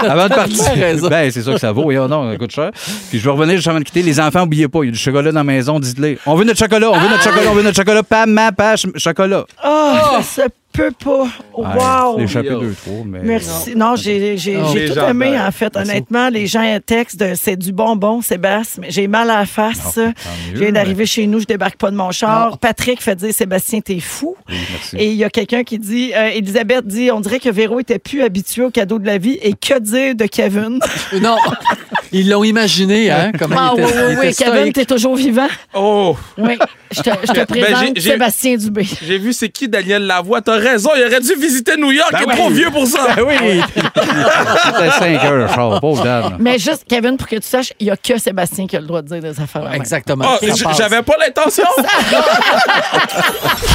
avant de partir, ben, c'est ça que ça vaut. Oui, oh non, ça coûte cher. Puis je vais revenir juste avant de quitter. Les enfants, n'oubliez pas, il y a du chocolat dans la maison, dites-le. On veut notre chocolat, on veut notre chocolat, on veut notre chocolat. Pam, ma, page, chocolat. Ah, ça se peut pas. Wow. J'ai échappé deux, trois, mais. Merci. Non, j'ai j'ai- Non. j'ai Les tout gens, aimé, ben, en fait. Honnêtement, les gens textent de c'est du bonbon, Sébastien, mais j'ai mal à la face. mieux, je viens d'arriver chez nous, je débarque pas de mon char. Patrick fait dire Sébastien, t'es fou. Oui, merci. Et il y a quelqu'un qui dit, euh, Elisabeth dit, on dirait que Véro était plus habitué au cadeau de la vie. Et que dire de Kevin? Non, ils l'ont imaginé, hein? Comment Ah il oui, était, oui, oui, Kevin, t'es toujours vivant. Oh! Oui, je te, je te Ben, présente Sébastien Dubé. J'ai vu c'est qui Daniel Lavoie. T'as raison, il aurait dû visiter New York. il est trop vieux pour ça. Ben oui! C'était 5 heures, char. Pauvre dame. Mais juste, Kevin, pour que tu saches, il n'y a que Sébastien qui a le droit de dire des affaires. de. Exactement. Ah, passe. J'avais pas l'intention.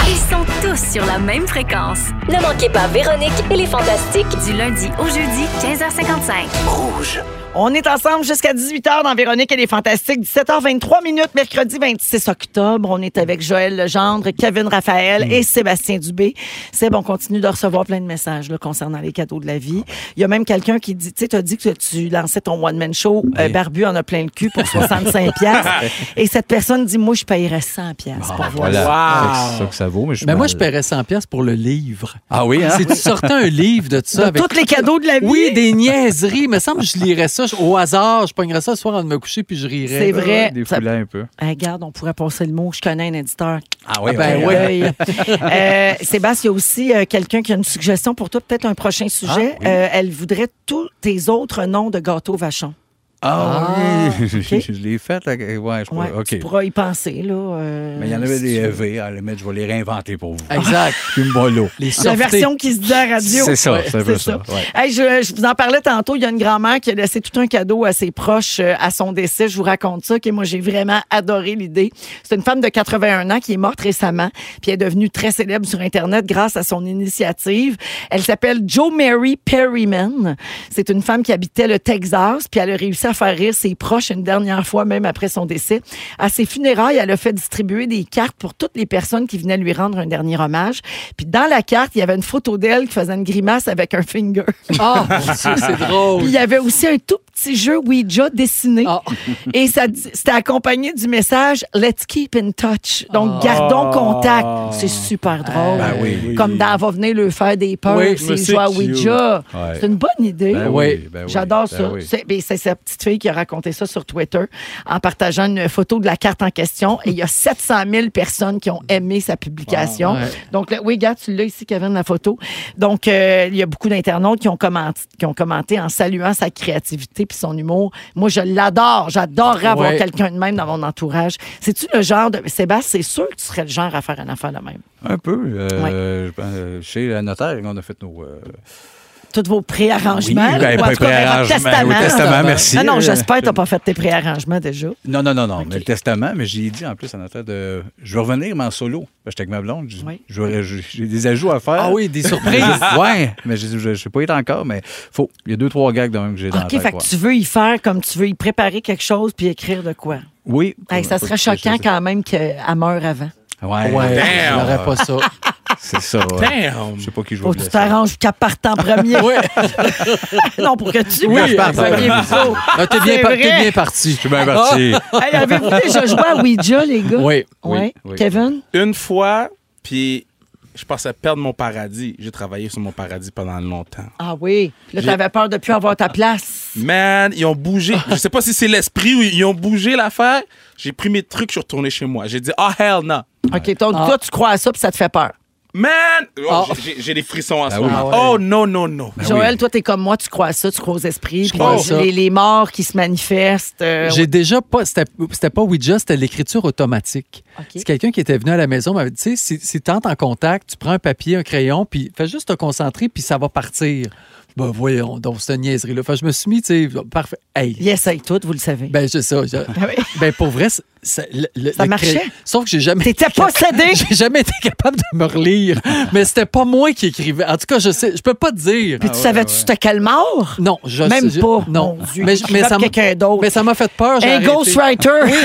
Ils sont tous sur la même fréquence. Ne manquez pas Véronique et les Fantastiques. Du lundi au jeudi, 15h55. On est ensemble jusqu'à 18h dans Véronique et les Fantastiques. 17h23 minutes, mercredi 26 octobre. On est avec Joël Legendre, Kevin Raphaël et Sébastien Dubé. Seb, on continue de recevoir plein de messages là, concernant les cadeaux de la vie. Il y a même quelqu'un qui dit, tu sais, tu as dit que tu lançais ton one-man show, euh, Barbu en a plein le cul pour 65 piastres. Et cette personne dit, moi, je payerais 100 piastres pour voir ça. Voilà. C'est ça que ça vaut. Mais, je Mais moi, je paierais 100 pièces pour le livre. Ah oui, hein? Si tu sortais un livre de ça De avec tous les cadeaux de la vie? Oui, des niaiseries. Il me semble que je lirais ça au hasard. Je pognerais ça le soir avant de me coucher puis je rirais. C'est vrai. Des Ça- un peu. Regarde, on pourrait passer le mot. Je connais un éditeur Ah oui, Ah ben oui, oui. Euh, Sébastien, il y a aussi euh, quelqu'un qui a une suggestion pour toi, peut-être un prochain sujet. Ah, oui. Euh, elle voudrait tous tes autres noms de gâteaux vachon. Ah, oui, je, ok. je l'ai fait. Là. Ouais, je Ouais, pourrais- Tu pourras y penser. Là, euh, Mais il y en avait si des. EV. À la limite, je vais les réinventer pour vous. Exact. Puis mollo. Les La version qui se dit à la radio. C'est ça, Ouais, c'est un peu ça, ouais. Hey, je, je vous en parlais tantôt. Il y a une grand-mère qui a laissé tout un cadeau à ses proches euh, à son décès. Je vous raconte ça. que moi, j'ai vraiment adoré l'idée. C'est une femme de 81 ans qui est morte récemment, puis elle est devenue très célèbre sur Internet grâce à son initiative. Elle s'appelle Jo Mary Perryman. C'est une femme qui habitait le Texas, puis elle a réussi à faire rire ses proches une dernière fois, même après son décès. À ses funérailles, elle a fait distribuer des cartes pour toutes les personnes qui venaient lui rendre un dernier hommage. Puis dans la carte, il y avait une photo d'elle qui faisait une grimace avec un finger. Ah, Dieu, c'est drôle. Puis il y avait aussi un tout petit jeu Ouija dessiné. Ah. Et ça, c'était accompagné du message Let's keep in touch. Donc, gardons contact. C'est super drôle. Ben oui. Comme dans Va venir le faire des peurs, Oui, c'est. Ouija. Ouais. C'est une bonne idée. Ben Oui. ben oui, J'adore ben ça. oui. C'est c'est sa petite fille qui a raconté ça sur Twitter en partageant une photo de la carte en question. Et il y a 700 000 personnes qui ont aimé sa publication. Ouais. Donc, là, oui, regarde, tu l'as ici, Kevin, la photo. Donc, euh, il y a beaucoup d'internautes qui, ont commenté- qui ont commenté en saluant sa créativité puis son humour. Moi, je l'adore. J'adorerais avoir Ouais. quelqu'un de même dans mon entourage. C'est-tu le genre de. Sébastien, c'est sûr que tu serais le genre à faire une affaire de même. Un peu. euh, euh, chez la notaire, on a fait nos. Tous vos préarrangements. Oui, ben, ou en pas tout cas, votre préarrangement, testament. oui, testament, merci. Ah non, j'espère que tu n'as pas fait tes préarrangements déjà. Non, non, non, non. Mais le testament, mais j'ai dit en plus à notaire de. Je vais revenir, mais en solo. J'étais avec ma blonde. J'ai Oui. j'aurais- j'ai des ajouts à faire. Ah oui, des surprises. ouais, mais je ne sais pas être encore, mais faut. Il y a deux, trois gags de même que j'ai dans OK, fait que tu veux y faire comme tu veux y préparer quelque chose puis écrire de quoi? Oui. Hey, ça serait choquant quand même qu'elle meure avant. Ouais, Ouais, n'aurais pas ça. c'est ça. ouais. Damn. Je sais pas qui je Faut que tu t'arranges qu'elle parte en premier. Oui, non, pour que tu Oui, partes. Ah, t'es bien, par- bien parti. Je suis bien parti. Hey, avez-vous déjà joué à Ouija, les gars? Oui. Oui. Kevin? Une fois, puis je pensais perdre mon paradis. J'ai travaillé sur mon paradis pendant longtemps. Ah oui. Puis Là, t'avais peur de plus avoir ta place. Man, ils ont bougé. Je sais pas si c'est l'esprit ou ils ont bougé l'affaire. J'ai pris mes trucs, je suis retourné chez moi. J'ai dit, ah, hell no. OK, donc Ah. toi, tu crois à ça puis ça te fait peur. Man! Oh, Ah. j'ai- des frissons en ce Ah oui. moment. Ah ouais. Oh non, non, non. Joël, toi, t'es comme moi, tu crois à ça, tu crois aux esprits, puis crois à les, morts qui se manifestent. euh, J'ai déjà pas. C'était pas Ouija, c'était l'écriture automatique. C'est quelqu'un qui était venu à la maison, m'avait dit, tu sais, si, si tu entres en contact, tu prends un papier, un crayon, puis fais juste te concentrer, puis ça va partir. Ben voyons, donc c'est une niaiserie. Là. Fait que je me suis mis, tu sais, parfait. Hey, Il essaye tout, vous le savez. ben c'est ça. je- Ah ben pour vrai, le- le- Ça le marchait? Sauf que j'ai jamais. T'étais possédé? J'ai jamais été capable de me relire. Mais c'était pas moi qui écrivais. En tout cas, je sais, je peux pas te dire. Puis tu savais-tu c'était quel mort? Non, je Même je- pas. Non, Dieu, mais, ça. Mais ça m'a fait peur. Un ghostwriter.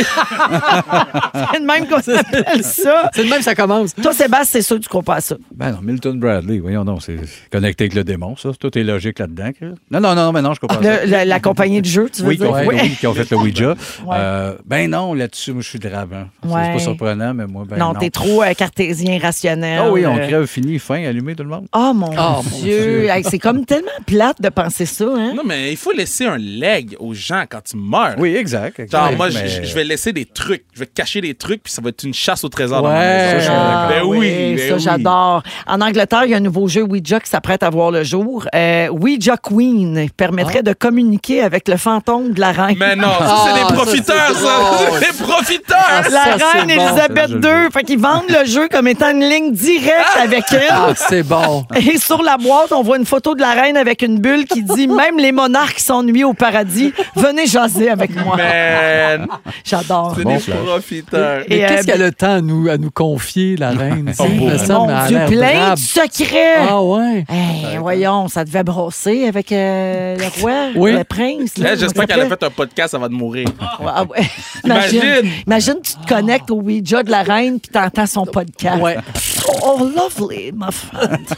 c'est le même qu'on appelle ça. C'est le même, ça commence. Toi, Sébastien, c'est sûr que tu crois pas à ça. Ben non, Milton Bradley, voyons donc, c'est connecté avec le démon, ça. Tout est logique là-dedans. Non, non, non, mais non, je comprends ça. Le- le- la compagnie de jeu, tu veux Oui, qui dire? ont, fait, oui, qui ont fait le Ouija. Euh, ben non, là-dessus, moi, je suis drave. hein. C'est- Ouais. C'est pas surprenant, mais moi, ben non, non. t'es trop euh, cartésien, rationnel. Ah oui, on euh. crève, fini, fin, allumé, tout le monde. Oh mon Oh, Dieu. Dieu. Hey, c'est comme tellement plate de penser ça, hein? Non, mais il faut laisser un leg aux gens quand tu meurs. Oui, exact. exact. Genre, moi, Mais- je, vais laisser des trucs. Je vais cacher des trucs, puis ça va être une chasse au trésor dans maison. Ah, Ben oui, ben ça oui. j'adore. En Angleterre, il y a un nouveau jeu Ouija qui s'apprête à voir le jour. Euh, Ouija Queen permettrait de communiquer avec le fantôme de la reine. Mais non, ça, c'est Ah, des ça, profiteurs, c'est ça! profiteurs! La ça, reine bon, Elisabeth II. Fait qu'ils vendent le jeu comme étant une ligne directe avec elle. Ah, c'est bon. Et sur la boîte, on voit une photo de la reine avec une bulle qui dit Même les monarques s'ennuient au paradis. Venez jaser avec moi. Man, J'adore. c'est Bon des flash. profiteurs. Et, Mais euh, qu'est-ce qu'elle a le temps à nous, à nous confier, la reine? Mon elle a Dieu, plein de secrets. Ah ouais. Hey, voyons, ça devait brosser avec euh, le roi, Oui. le prince. là, J'espère qu'elle a fait un podcast avant de mourir. Ah ouais. Imagine. Imagine, tu te connectes au Ouija de la reine puis t'entends son podcast. Ouais. Oh, lovely, my friend.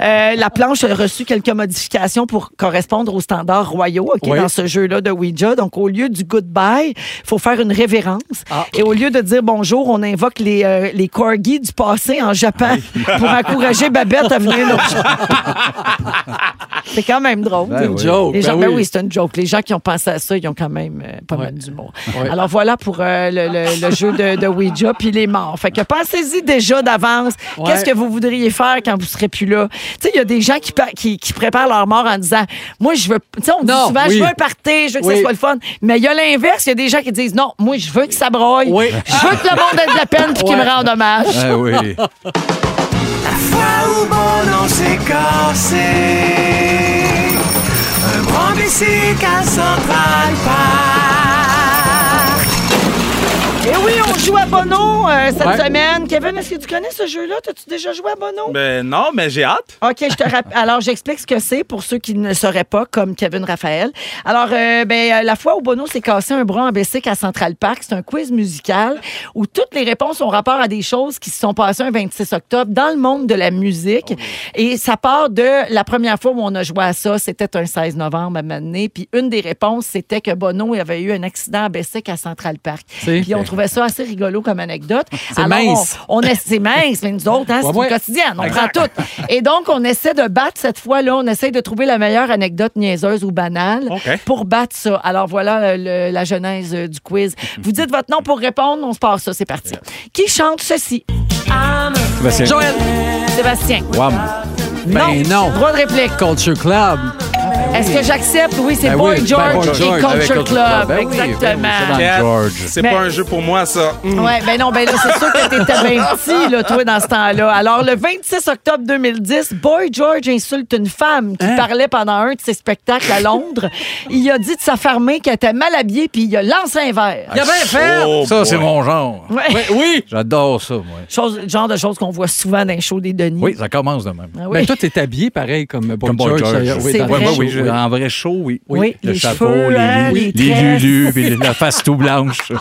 Euh, la planche a reçu quelques modifications pour correspondre aux standards royaux ok, Oui. dans ce jeu-là de Ouija. Donc, au lieu du goodbye, il faut faire une révérence. Ah. Et au lieu de dire bonjour, on invoque les, euh, les corgis du passé en Japon pour encourager Babette à venir nous C'est quand même drôle. Ben C'est une oui. joke. Les gens, Ben ben oui, c'est une joke. Les gens qui ont pensé à ça, ils ont quand même euh, pas Ouais. mal d'humour. Ouais. Alors voilà pour euh, le, le- le jeu de, de Ouija puis les morts. Fait que pensez-y déjà d'avance. Ouais. Qu'est-ce que vous voudriez faire quand vous serez plus là? Tu sais, il y a des gens qui, pa- qui, qui préparent leur mort en disant Moi, je veux. Tu sais, on dit Non, souvent oui. Je veux un party, je veux que Oui. ça soit le fun. Mais il y a l'inverse. Il y a des gens qui disent Non, moi, je veux que ça. Oui. Je veux que le monde ait de la peine puis qu'il Ouais. me rende hommage. Ah oui. fois où mon nom s'est cassé. Un grand bicycle à Central Park. Joue à Bono euh, cette Ouais. semaine. Kevin, est-ce que tu connais ce jeu-là? T'as-tu déjà joué à Bono? Ben non, mais j'ai hâte. OK, je te rappelle. Alors, j'explique ce que c'est pour ceux qui ne sauraient pas, comme Kevin Raphaël. Alors, euh, ben, euh, la fois où Bono s'est cassé un bras en bicycle à Central Park, c'est un quiz musical où toutes les réponses ont rapport à des choses qui se sont passées un 26 octobre dans le monde de la musique. Et ça part de la première fois où on a joué à ça, c'était un 16 novembre à Mané. Puis une des réponses, c'était que Bono avait eu un accident à bicycle à Central Park. C'est- Puis on trouvait ça assez rigolo comme anecdote. C'est mince. On, on est, c'est mince, mais nous autres, hein, c'est Ouais, une quotidienne. On prend tout. Et donc, on essaie de battre cette fois-là. On essaie de trouver la meilleure anecdote niaiseuse ou banale pour battre ça. Alors, voilà le- la genèse euh, du quiz. Vous dites votre nom pour répondre. On se passe ça. C'est parti. Qui chante ceci? Sébastien. Joël. Sébastien. Wham. Ben non. Droit de réplique. Culture Club. Est-ce que j'accepte? Oui, c'est Ben Boy oui, George, ben Boy et George Culture Club. Culture Club. Ben oui, Exactement. ben oui, George. C'est Mais- pas un jeu pour moi, ça. Mm. Ouais, ben non, ben là, c'est sûr que t'étais bien petit, là, toi, dans ce temps-là. Alors, le 26 octobre 2010, Boy George insulte une femme qui parlait pendant un de ses spectacles à Londres. Il a dit de sa fermée qu'elle était mal habillée, puis il a lancé un verre. Il a bien fait. Oh, Ça, boy. c'est mon genre. Ouais. Ouais, oui. J'adore ça, moi. Chose, genre de choses qu'on voit souvent dans les shows des Denis. Oui, ça commence de même. Ah oui. Ben, toi, t'es habillé pareil comme Boy Comme Boy George. George. Oui, oui, en vrai chaud, oui. Oui, le les chapeau, cheveux, les, hein, les, les les tresses. lulus, puis la face tout blanche.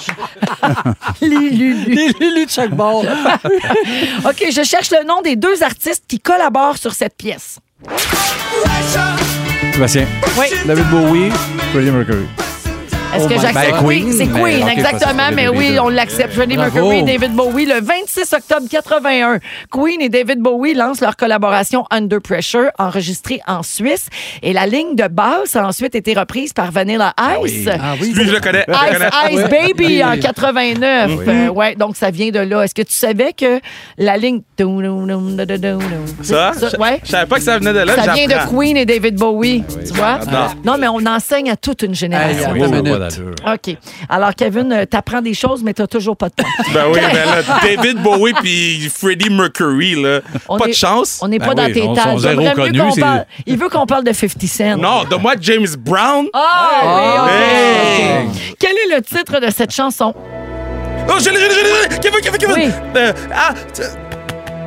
Les Lulu. Les Lulu de chaque bord. OK, je cherche le nom des deux artistes qui collaborent sur cette pièce. Sébastien. Oui. David Bowie, Freddie Mercury. Est-ce que my- j'accepte? Oui, Queen, c'est mais- Queen, exactement. Mais oui, on l'accepte. Freddie. Mercury, David Bowie. Le 26 octobre 81, Queen et David Bowie lancent leur collaboration Under Pressure, enregistrée en Suisse. Et la ligne de basse a ensuite été reprise par Vanilla Ice. Ah oui. Lui, je le connais. je le Ice connais. Ice. Baby Oui. en 89. Euh, ouais, donc ça vient de là. Est-ce que tu savais que la ligne. Ça? ouais. Je savais pas que ça venait de là. Ça vient de. Queen et David Bowie. tu vois? Non, mais on enseigne à toute une génération. D'allure. OK. Alors, Kevin, euh, t'apprends des choses, mais t'as toujours pas de temps. Ben oui, ben là, David Bowie puis Freddie Mercury, là. On pas est- de chance. On n'est Ben pas dans oui, tes zéro c'est- parle- Il veut qu'on parle de 50 Cent. Non, donne-moi James Brown. Oui, Hey! OK. Quel est le titre de cette chanson? Oh, je l'ai, je l'ai, je l'ai, je l'ai. Kevin, Kevin, Kevin. Oui. Euh, ah, c'est-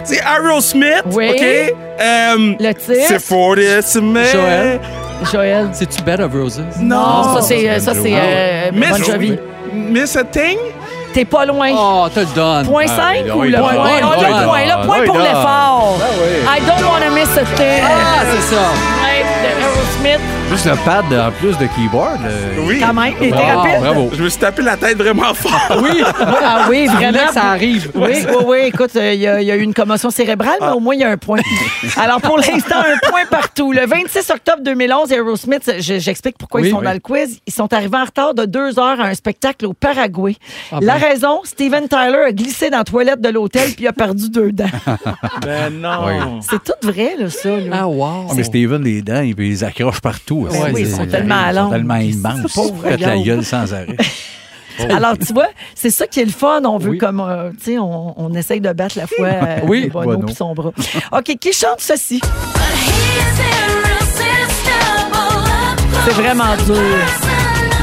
c'est Aerosmith. Oui. OK? Euh, Le titre? c'est Fortismith. Joël? Joël? C'est-tu Bed of Roses? Non, ça, c'est, ça, c'est euh, Miss, Bon Jovi. Miss a Thing? T'es pas loin. Oh, te le donne. Point Ah, 5 oui, ou oui, le oui, point? oui, Oh, oui, le oui, point, le oui, point oui, pour oui. l'effort. I don't wanna miss a thing. Ah, c'est ça. Ouais, de Aerosmith. Juste le pad en plus de keyboard. euh, Oui. Quand même, il était Bravo, rapide. bravo. Je me suis tapé la tête vraiment fort. Oui. Ah oui, Vraiment que ça arrive. Oui, oui, oui. Écoute, euh, il y, a- il y a eu une commotion cérébrale, mais au moins, il y a un point. Alors, pour l'instant, un point partout. Le 26 octobre 2011, Aerosmith, je- j'explique pourquoi Oui, ils sont oui. dans le quiz. Ils sont arrivés en retard de deux heures à un spectacle au Paraguay. Ah La ben. raison, Steven Tyler a glissé dans la toilette de l'hôtel puis a perdu deux dents. Ben non. Oui. C'est tout vrai, là, ça. Là. Ah, wow. Mais Steven, les dents, il les accroche partout. Ben oui, ils sont tellement Ils longs. sont tellement immenses. Pauvre Ils la gueule sans arrêt. Alors, tu vois, c'est ça qui est le fun. On veut Oui. comme, euh, tu sais, on, on essaye de battre la foi euh, Oui. de Bono Bono. puis son bras. OK, qui chante ceci? C'est vraiment dur.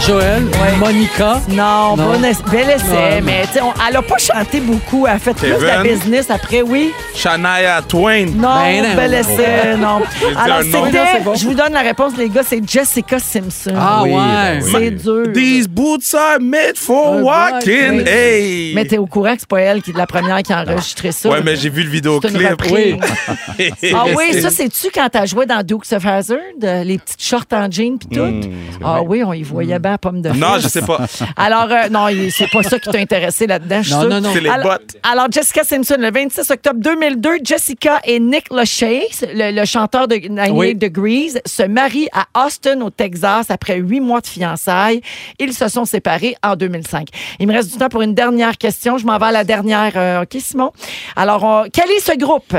Joël, Monica. Non, Non. bon es- bel essai, Non. mais tu sais, on- elle a pas chanté beaucoup. Elle a fait plus de business après, oui. Shania Twain. Non, Ben non. bel essai, non. Alors, c'était, Non, c'est bon. je vous donne la réponse, les gars, c'est Jessica Simpson. Ah, Oui, ouais. ben oui. C'est dur. These boots are made for Ouais, walking. ouais. Hey. Mais t'es au courant que c'est pas elle qui est la première qui a enregistré ça. Ouais, mais j'ai vu le vidéoclip. Oui. Ah oui, ça, c'est-tu quand t'as joué dans Dukes of Hazzard, euh, les petites shorts en jean puis tout? ah oui, on y voyait bien la pomme de. Non, je sais pas. Alors, euh, non, c'est pas ça qui t'a intéressé là-dedans, je Non, non, non. C'est les alors, bottes. alors, Jessica Simpson, le 26 octobre 2002, Jessica et Nick Lachey, le, le chanteur de 98 Oui. Degrees, se marient à Austin, au Texas, après huit mois de fiançailles. Ils se sont séparés en 2005. Il me reste du temps pour une dernière question. Je m'en vais à la dernière. euh, OK, Simon? Alors, on- quel est ce groupe?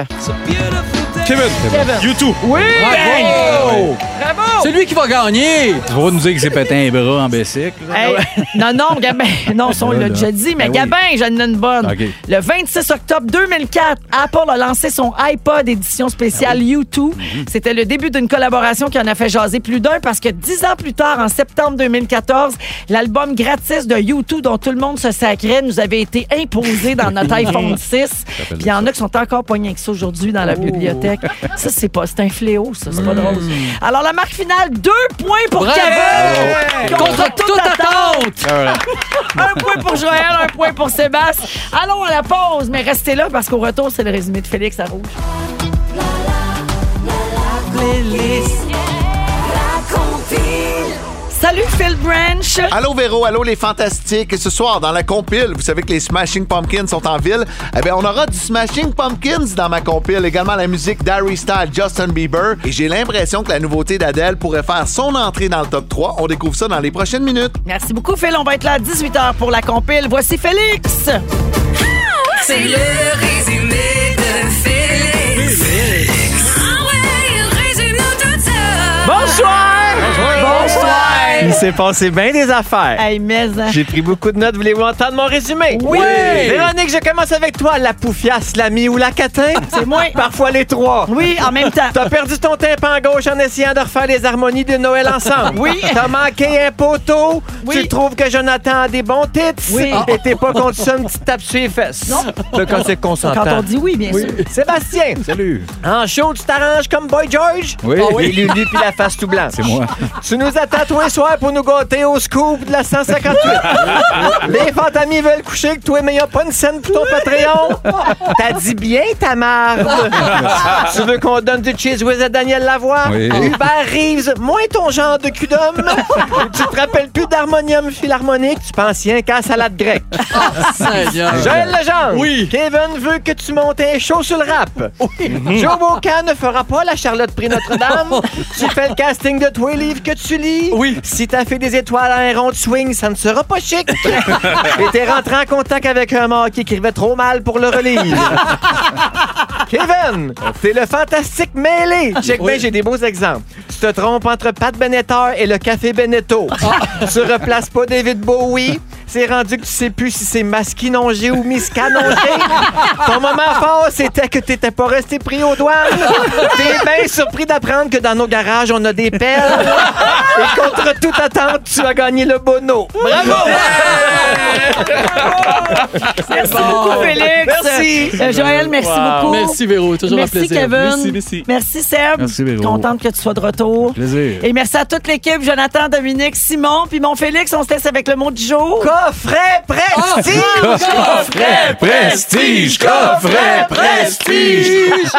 Kevin. Kevin. You too. Oui! Bravo! Bravo! C'est lui qui va gagner. Tu vas nous dire que c'est pété un bras en bicycle. Hey, non, non, Gabin. Non, ça, on Là, l'a déjà dit, mais Ben oui. Gabin, j'en ai une bonne. Le 26 octobre 2004, Apple a lancé son iPod édition spéciale Ah U2. Mhm. C'était le début d'une collaboration qui en a fait jaser plus d'un parce que dix ans plus tard, en septembre 2014, l'album gratis de U2 dont tout le monde se sacrait nous avait été imposé dans notre iPhone 6. Puis il y en a qui sont encore pognés avec ça aujourd'hui dans la Oh. bibliothèque. Ça, c'est pas, c'est un fléau, ça. C'est pas drôle. Alors, la marque finale, deux points pour Bravo! Kevin. Contre toute attente. Un point pour Joël, un point pour Sébastien. Allons à la pause, mais restez là parce qu'au retour, c'est le résumé de Félix à Rouge. Salut Phil Branch. Allô Véro, allô les fantastiques. Ce soir, dans la compile, vous savez que les Smashing Pumpkins sont en ville. Eh bien, on aura du Smashing Pumpkins dans ma compile. Également la musique d'Harry Styles, Justin Bieber. Et j'ai l'impression que la nouveauté d'Adèle pourrait faire son entrée dans le top 3. On découvre ça dans les prochaines minutes. Merci beaucoup Phil, on va être là à 18h pour la compile. Voici Félix. C'est le résumé Il s'est passé bien des affaires. Hey, mais, hein. J'ai pris beaucoup de notes. Voulez-vous entendre mon résumé? Oui! Véronique, je commence avec toi. La poufiasse, l'ami ou la catin? C'est moi. Parfois les trois. Oui, en même temps. T'as perdu ton tympan gauche en essayant de refaire les harmonies de Noël ensemble. Oui. T'as manqué un poteau. Oui. Tu trouves que Jonathan a des bons tits. Oui. Et t'es pas contre ça, une petite tape sur les fesses. Non. Quand c'est qu'on s'entend. Quand on dit oui, bien sûr. Sébastien, Salut. en show, tu t'arranges comme Boy George? Oui. Et Lulu puis la face tout blanc. C'est moi. Tu nous as tatoué soir pour nous gâter au scoop de la 158. Les fantamis veulent coucher avec toi, mais y a pas une scène pour ton Patreon. T'as dit bien ta marde. tu veux qu'on donne du cheese whiz à Daniel Lavoie? Oui. Hubert Reeves, moins ton genre de cul d'homme. tu te rappelles plus d'harmonium philharmonique, tu penses rien qu'à salade grecque. Seigneur. Joël Legendre. Oui. Kevin veut que tu montes un show sur le rap. Joe Bocan ne fera pas la Charlotte Prix Notre-Dame. tu fais le casting de tous les livres que tu lis. Oui. Si t'as fait des étoiles à un rond de swing, ça ne sera pas chic. Et t'es rentré en contact avec un mort qui écrivait trop mal pour le relire. Kevin, t'es le fantastique mêlé. Check bien, j'ai des beaux exemples. Tu te trompes entre Pat Benatar et le Café Beneteau. tu replaces pas David Bowie. C'est rendu que tu sais plus si c'est masquinongé ou miscanongé. Ton moment fort, c'était que t'étais pas resté pris aux douanes. T'es bien surpris d'apprendre que dans nos garages, on a des pelles. Et contre toute attente, tu as gagné le bono. Bravo! Merci beaucoup, Félix. Merci. Euh, Joël, merci Wow. beaucoup. Merci, Véro. Toujours Merci, un plaisir. Kevin. Merci, merci. Merci, Seb. Merci, Véro. Contente que tu sois de retour. Plaisir. Et merci à toute l'équipe, Jonathan, Dominique, Simon, puis mon Félix. On se laisse avec le mot du jour. Coffret prestige! Coffret prestige! Coffret prestige!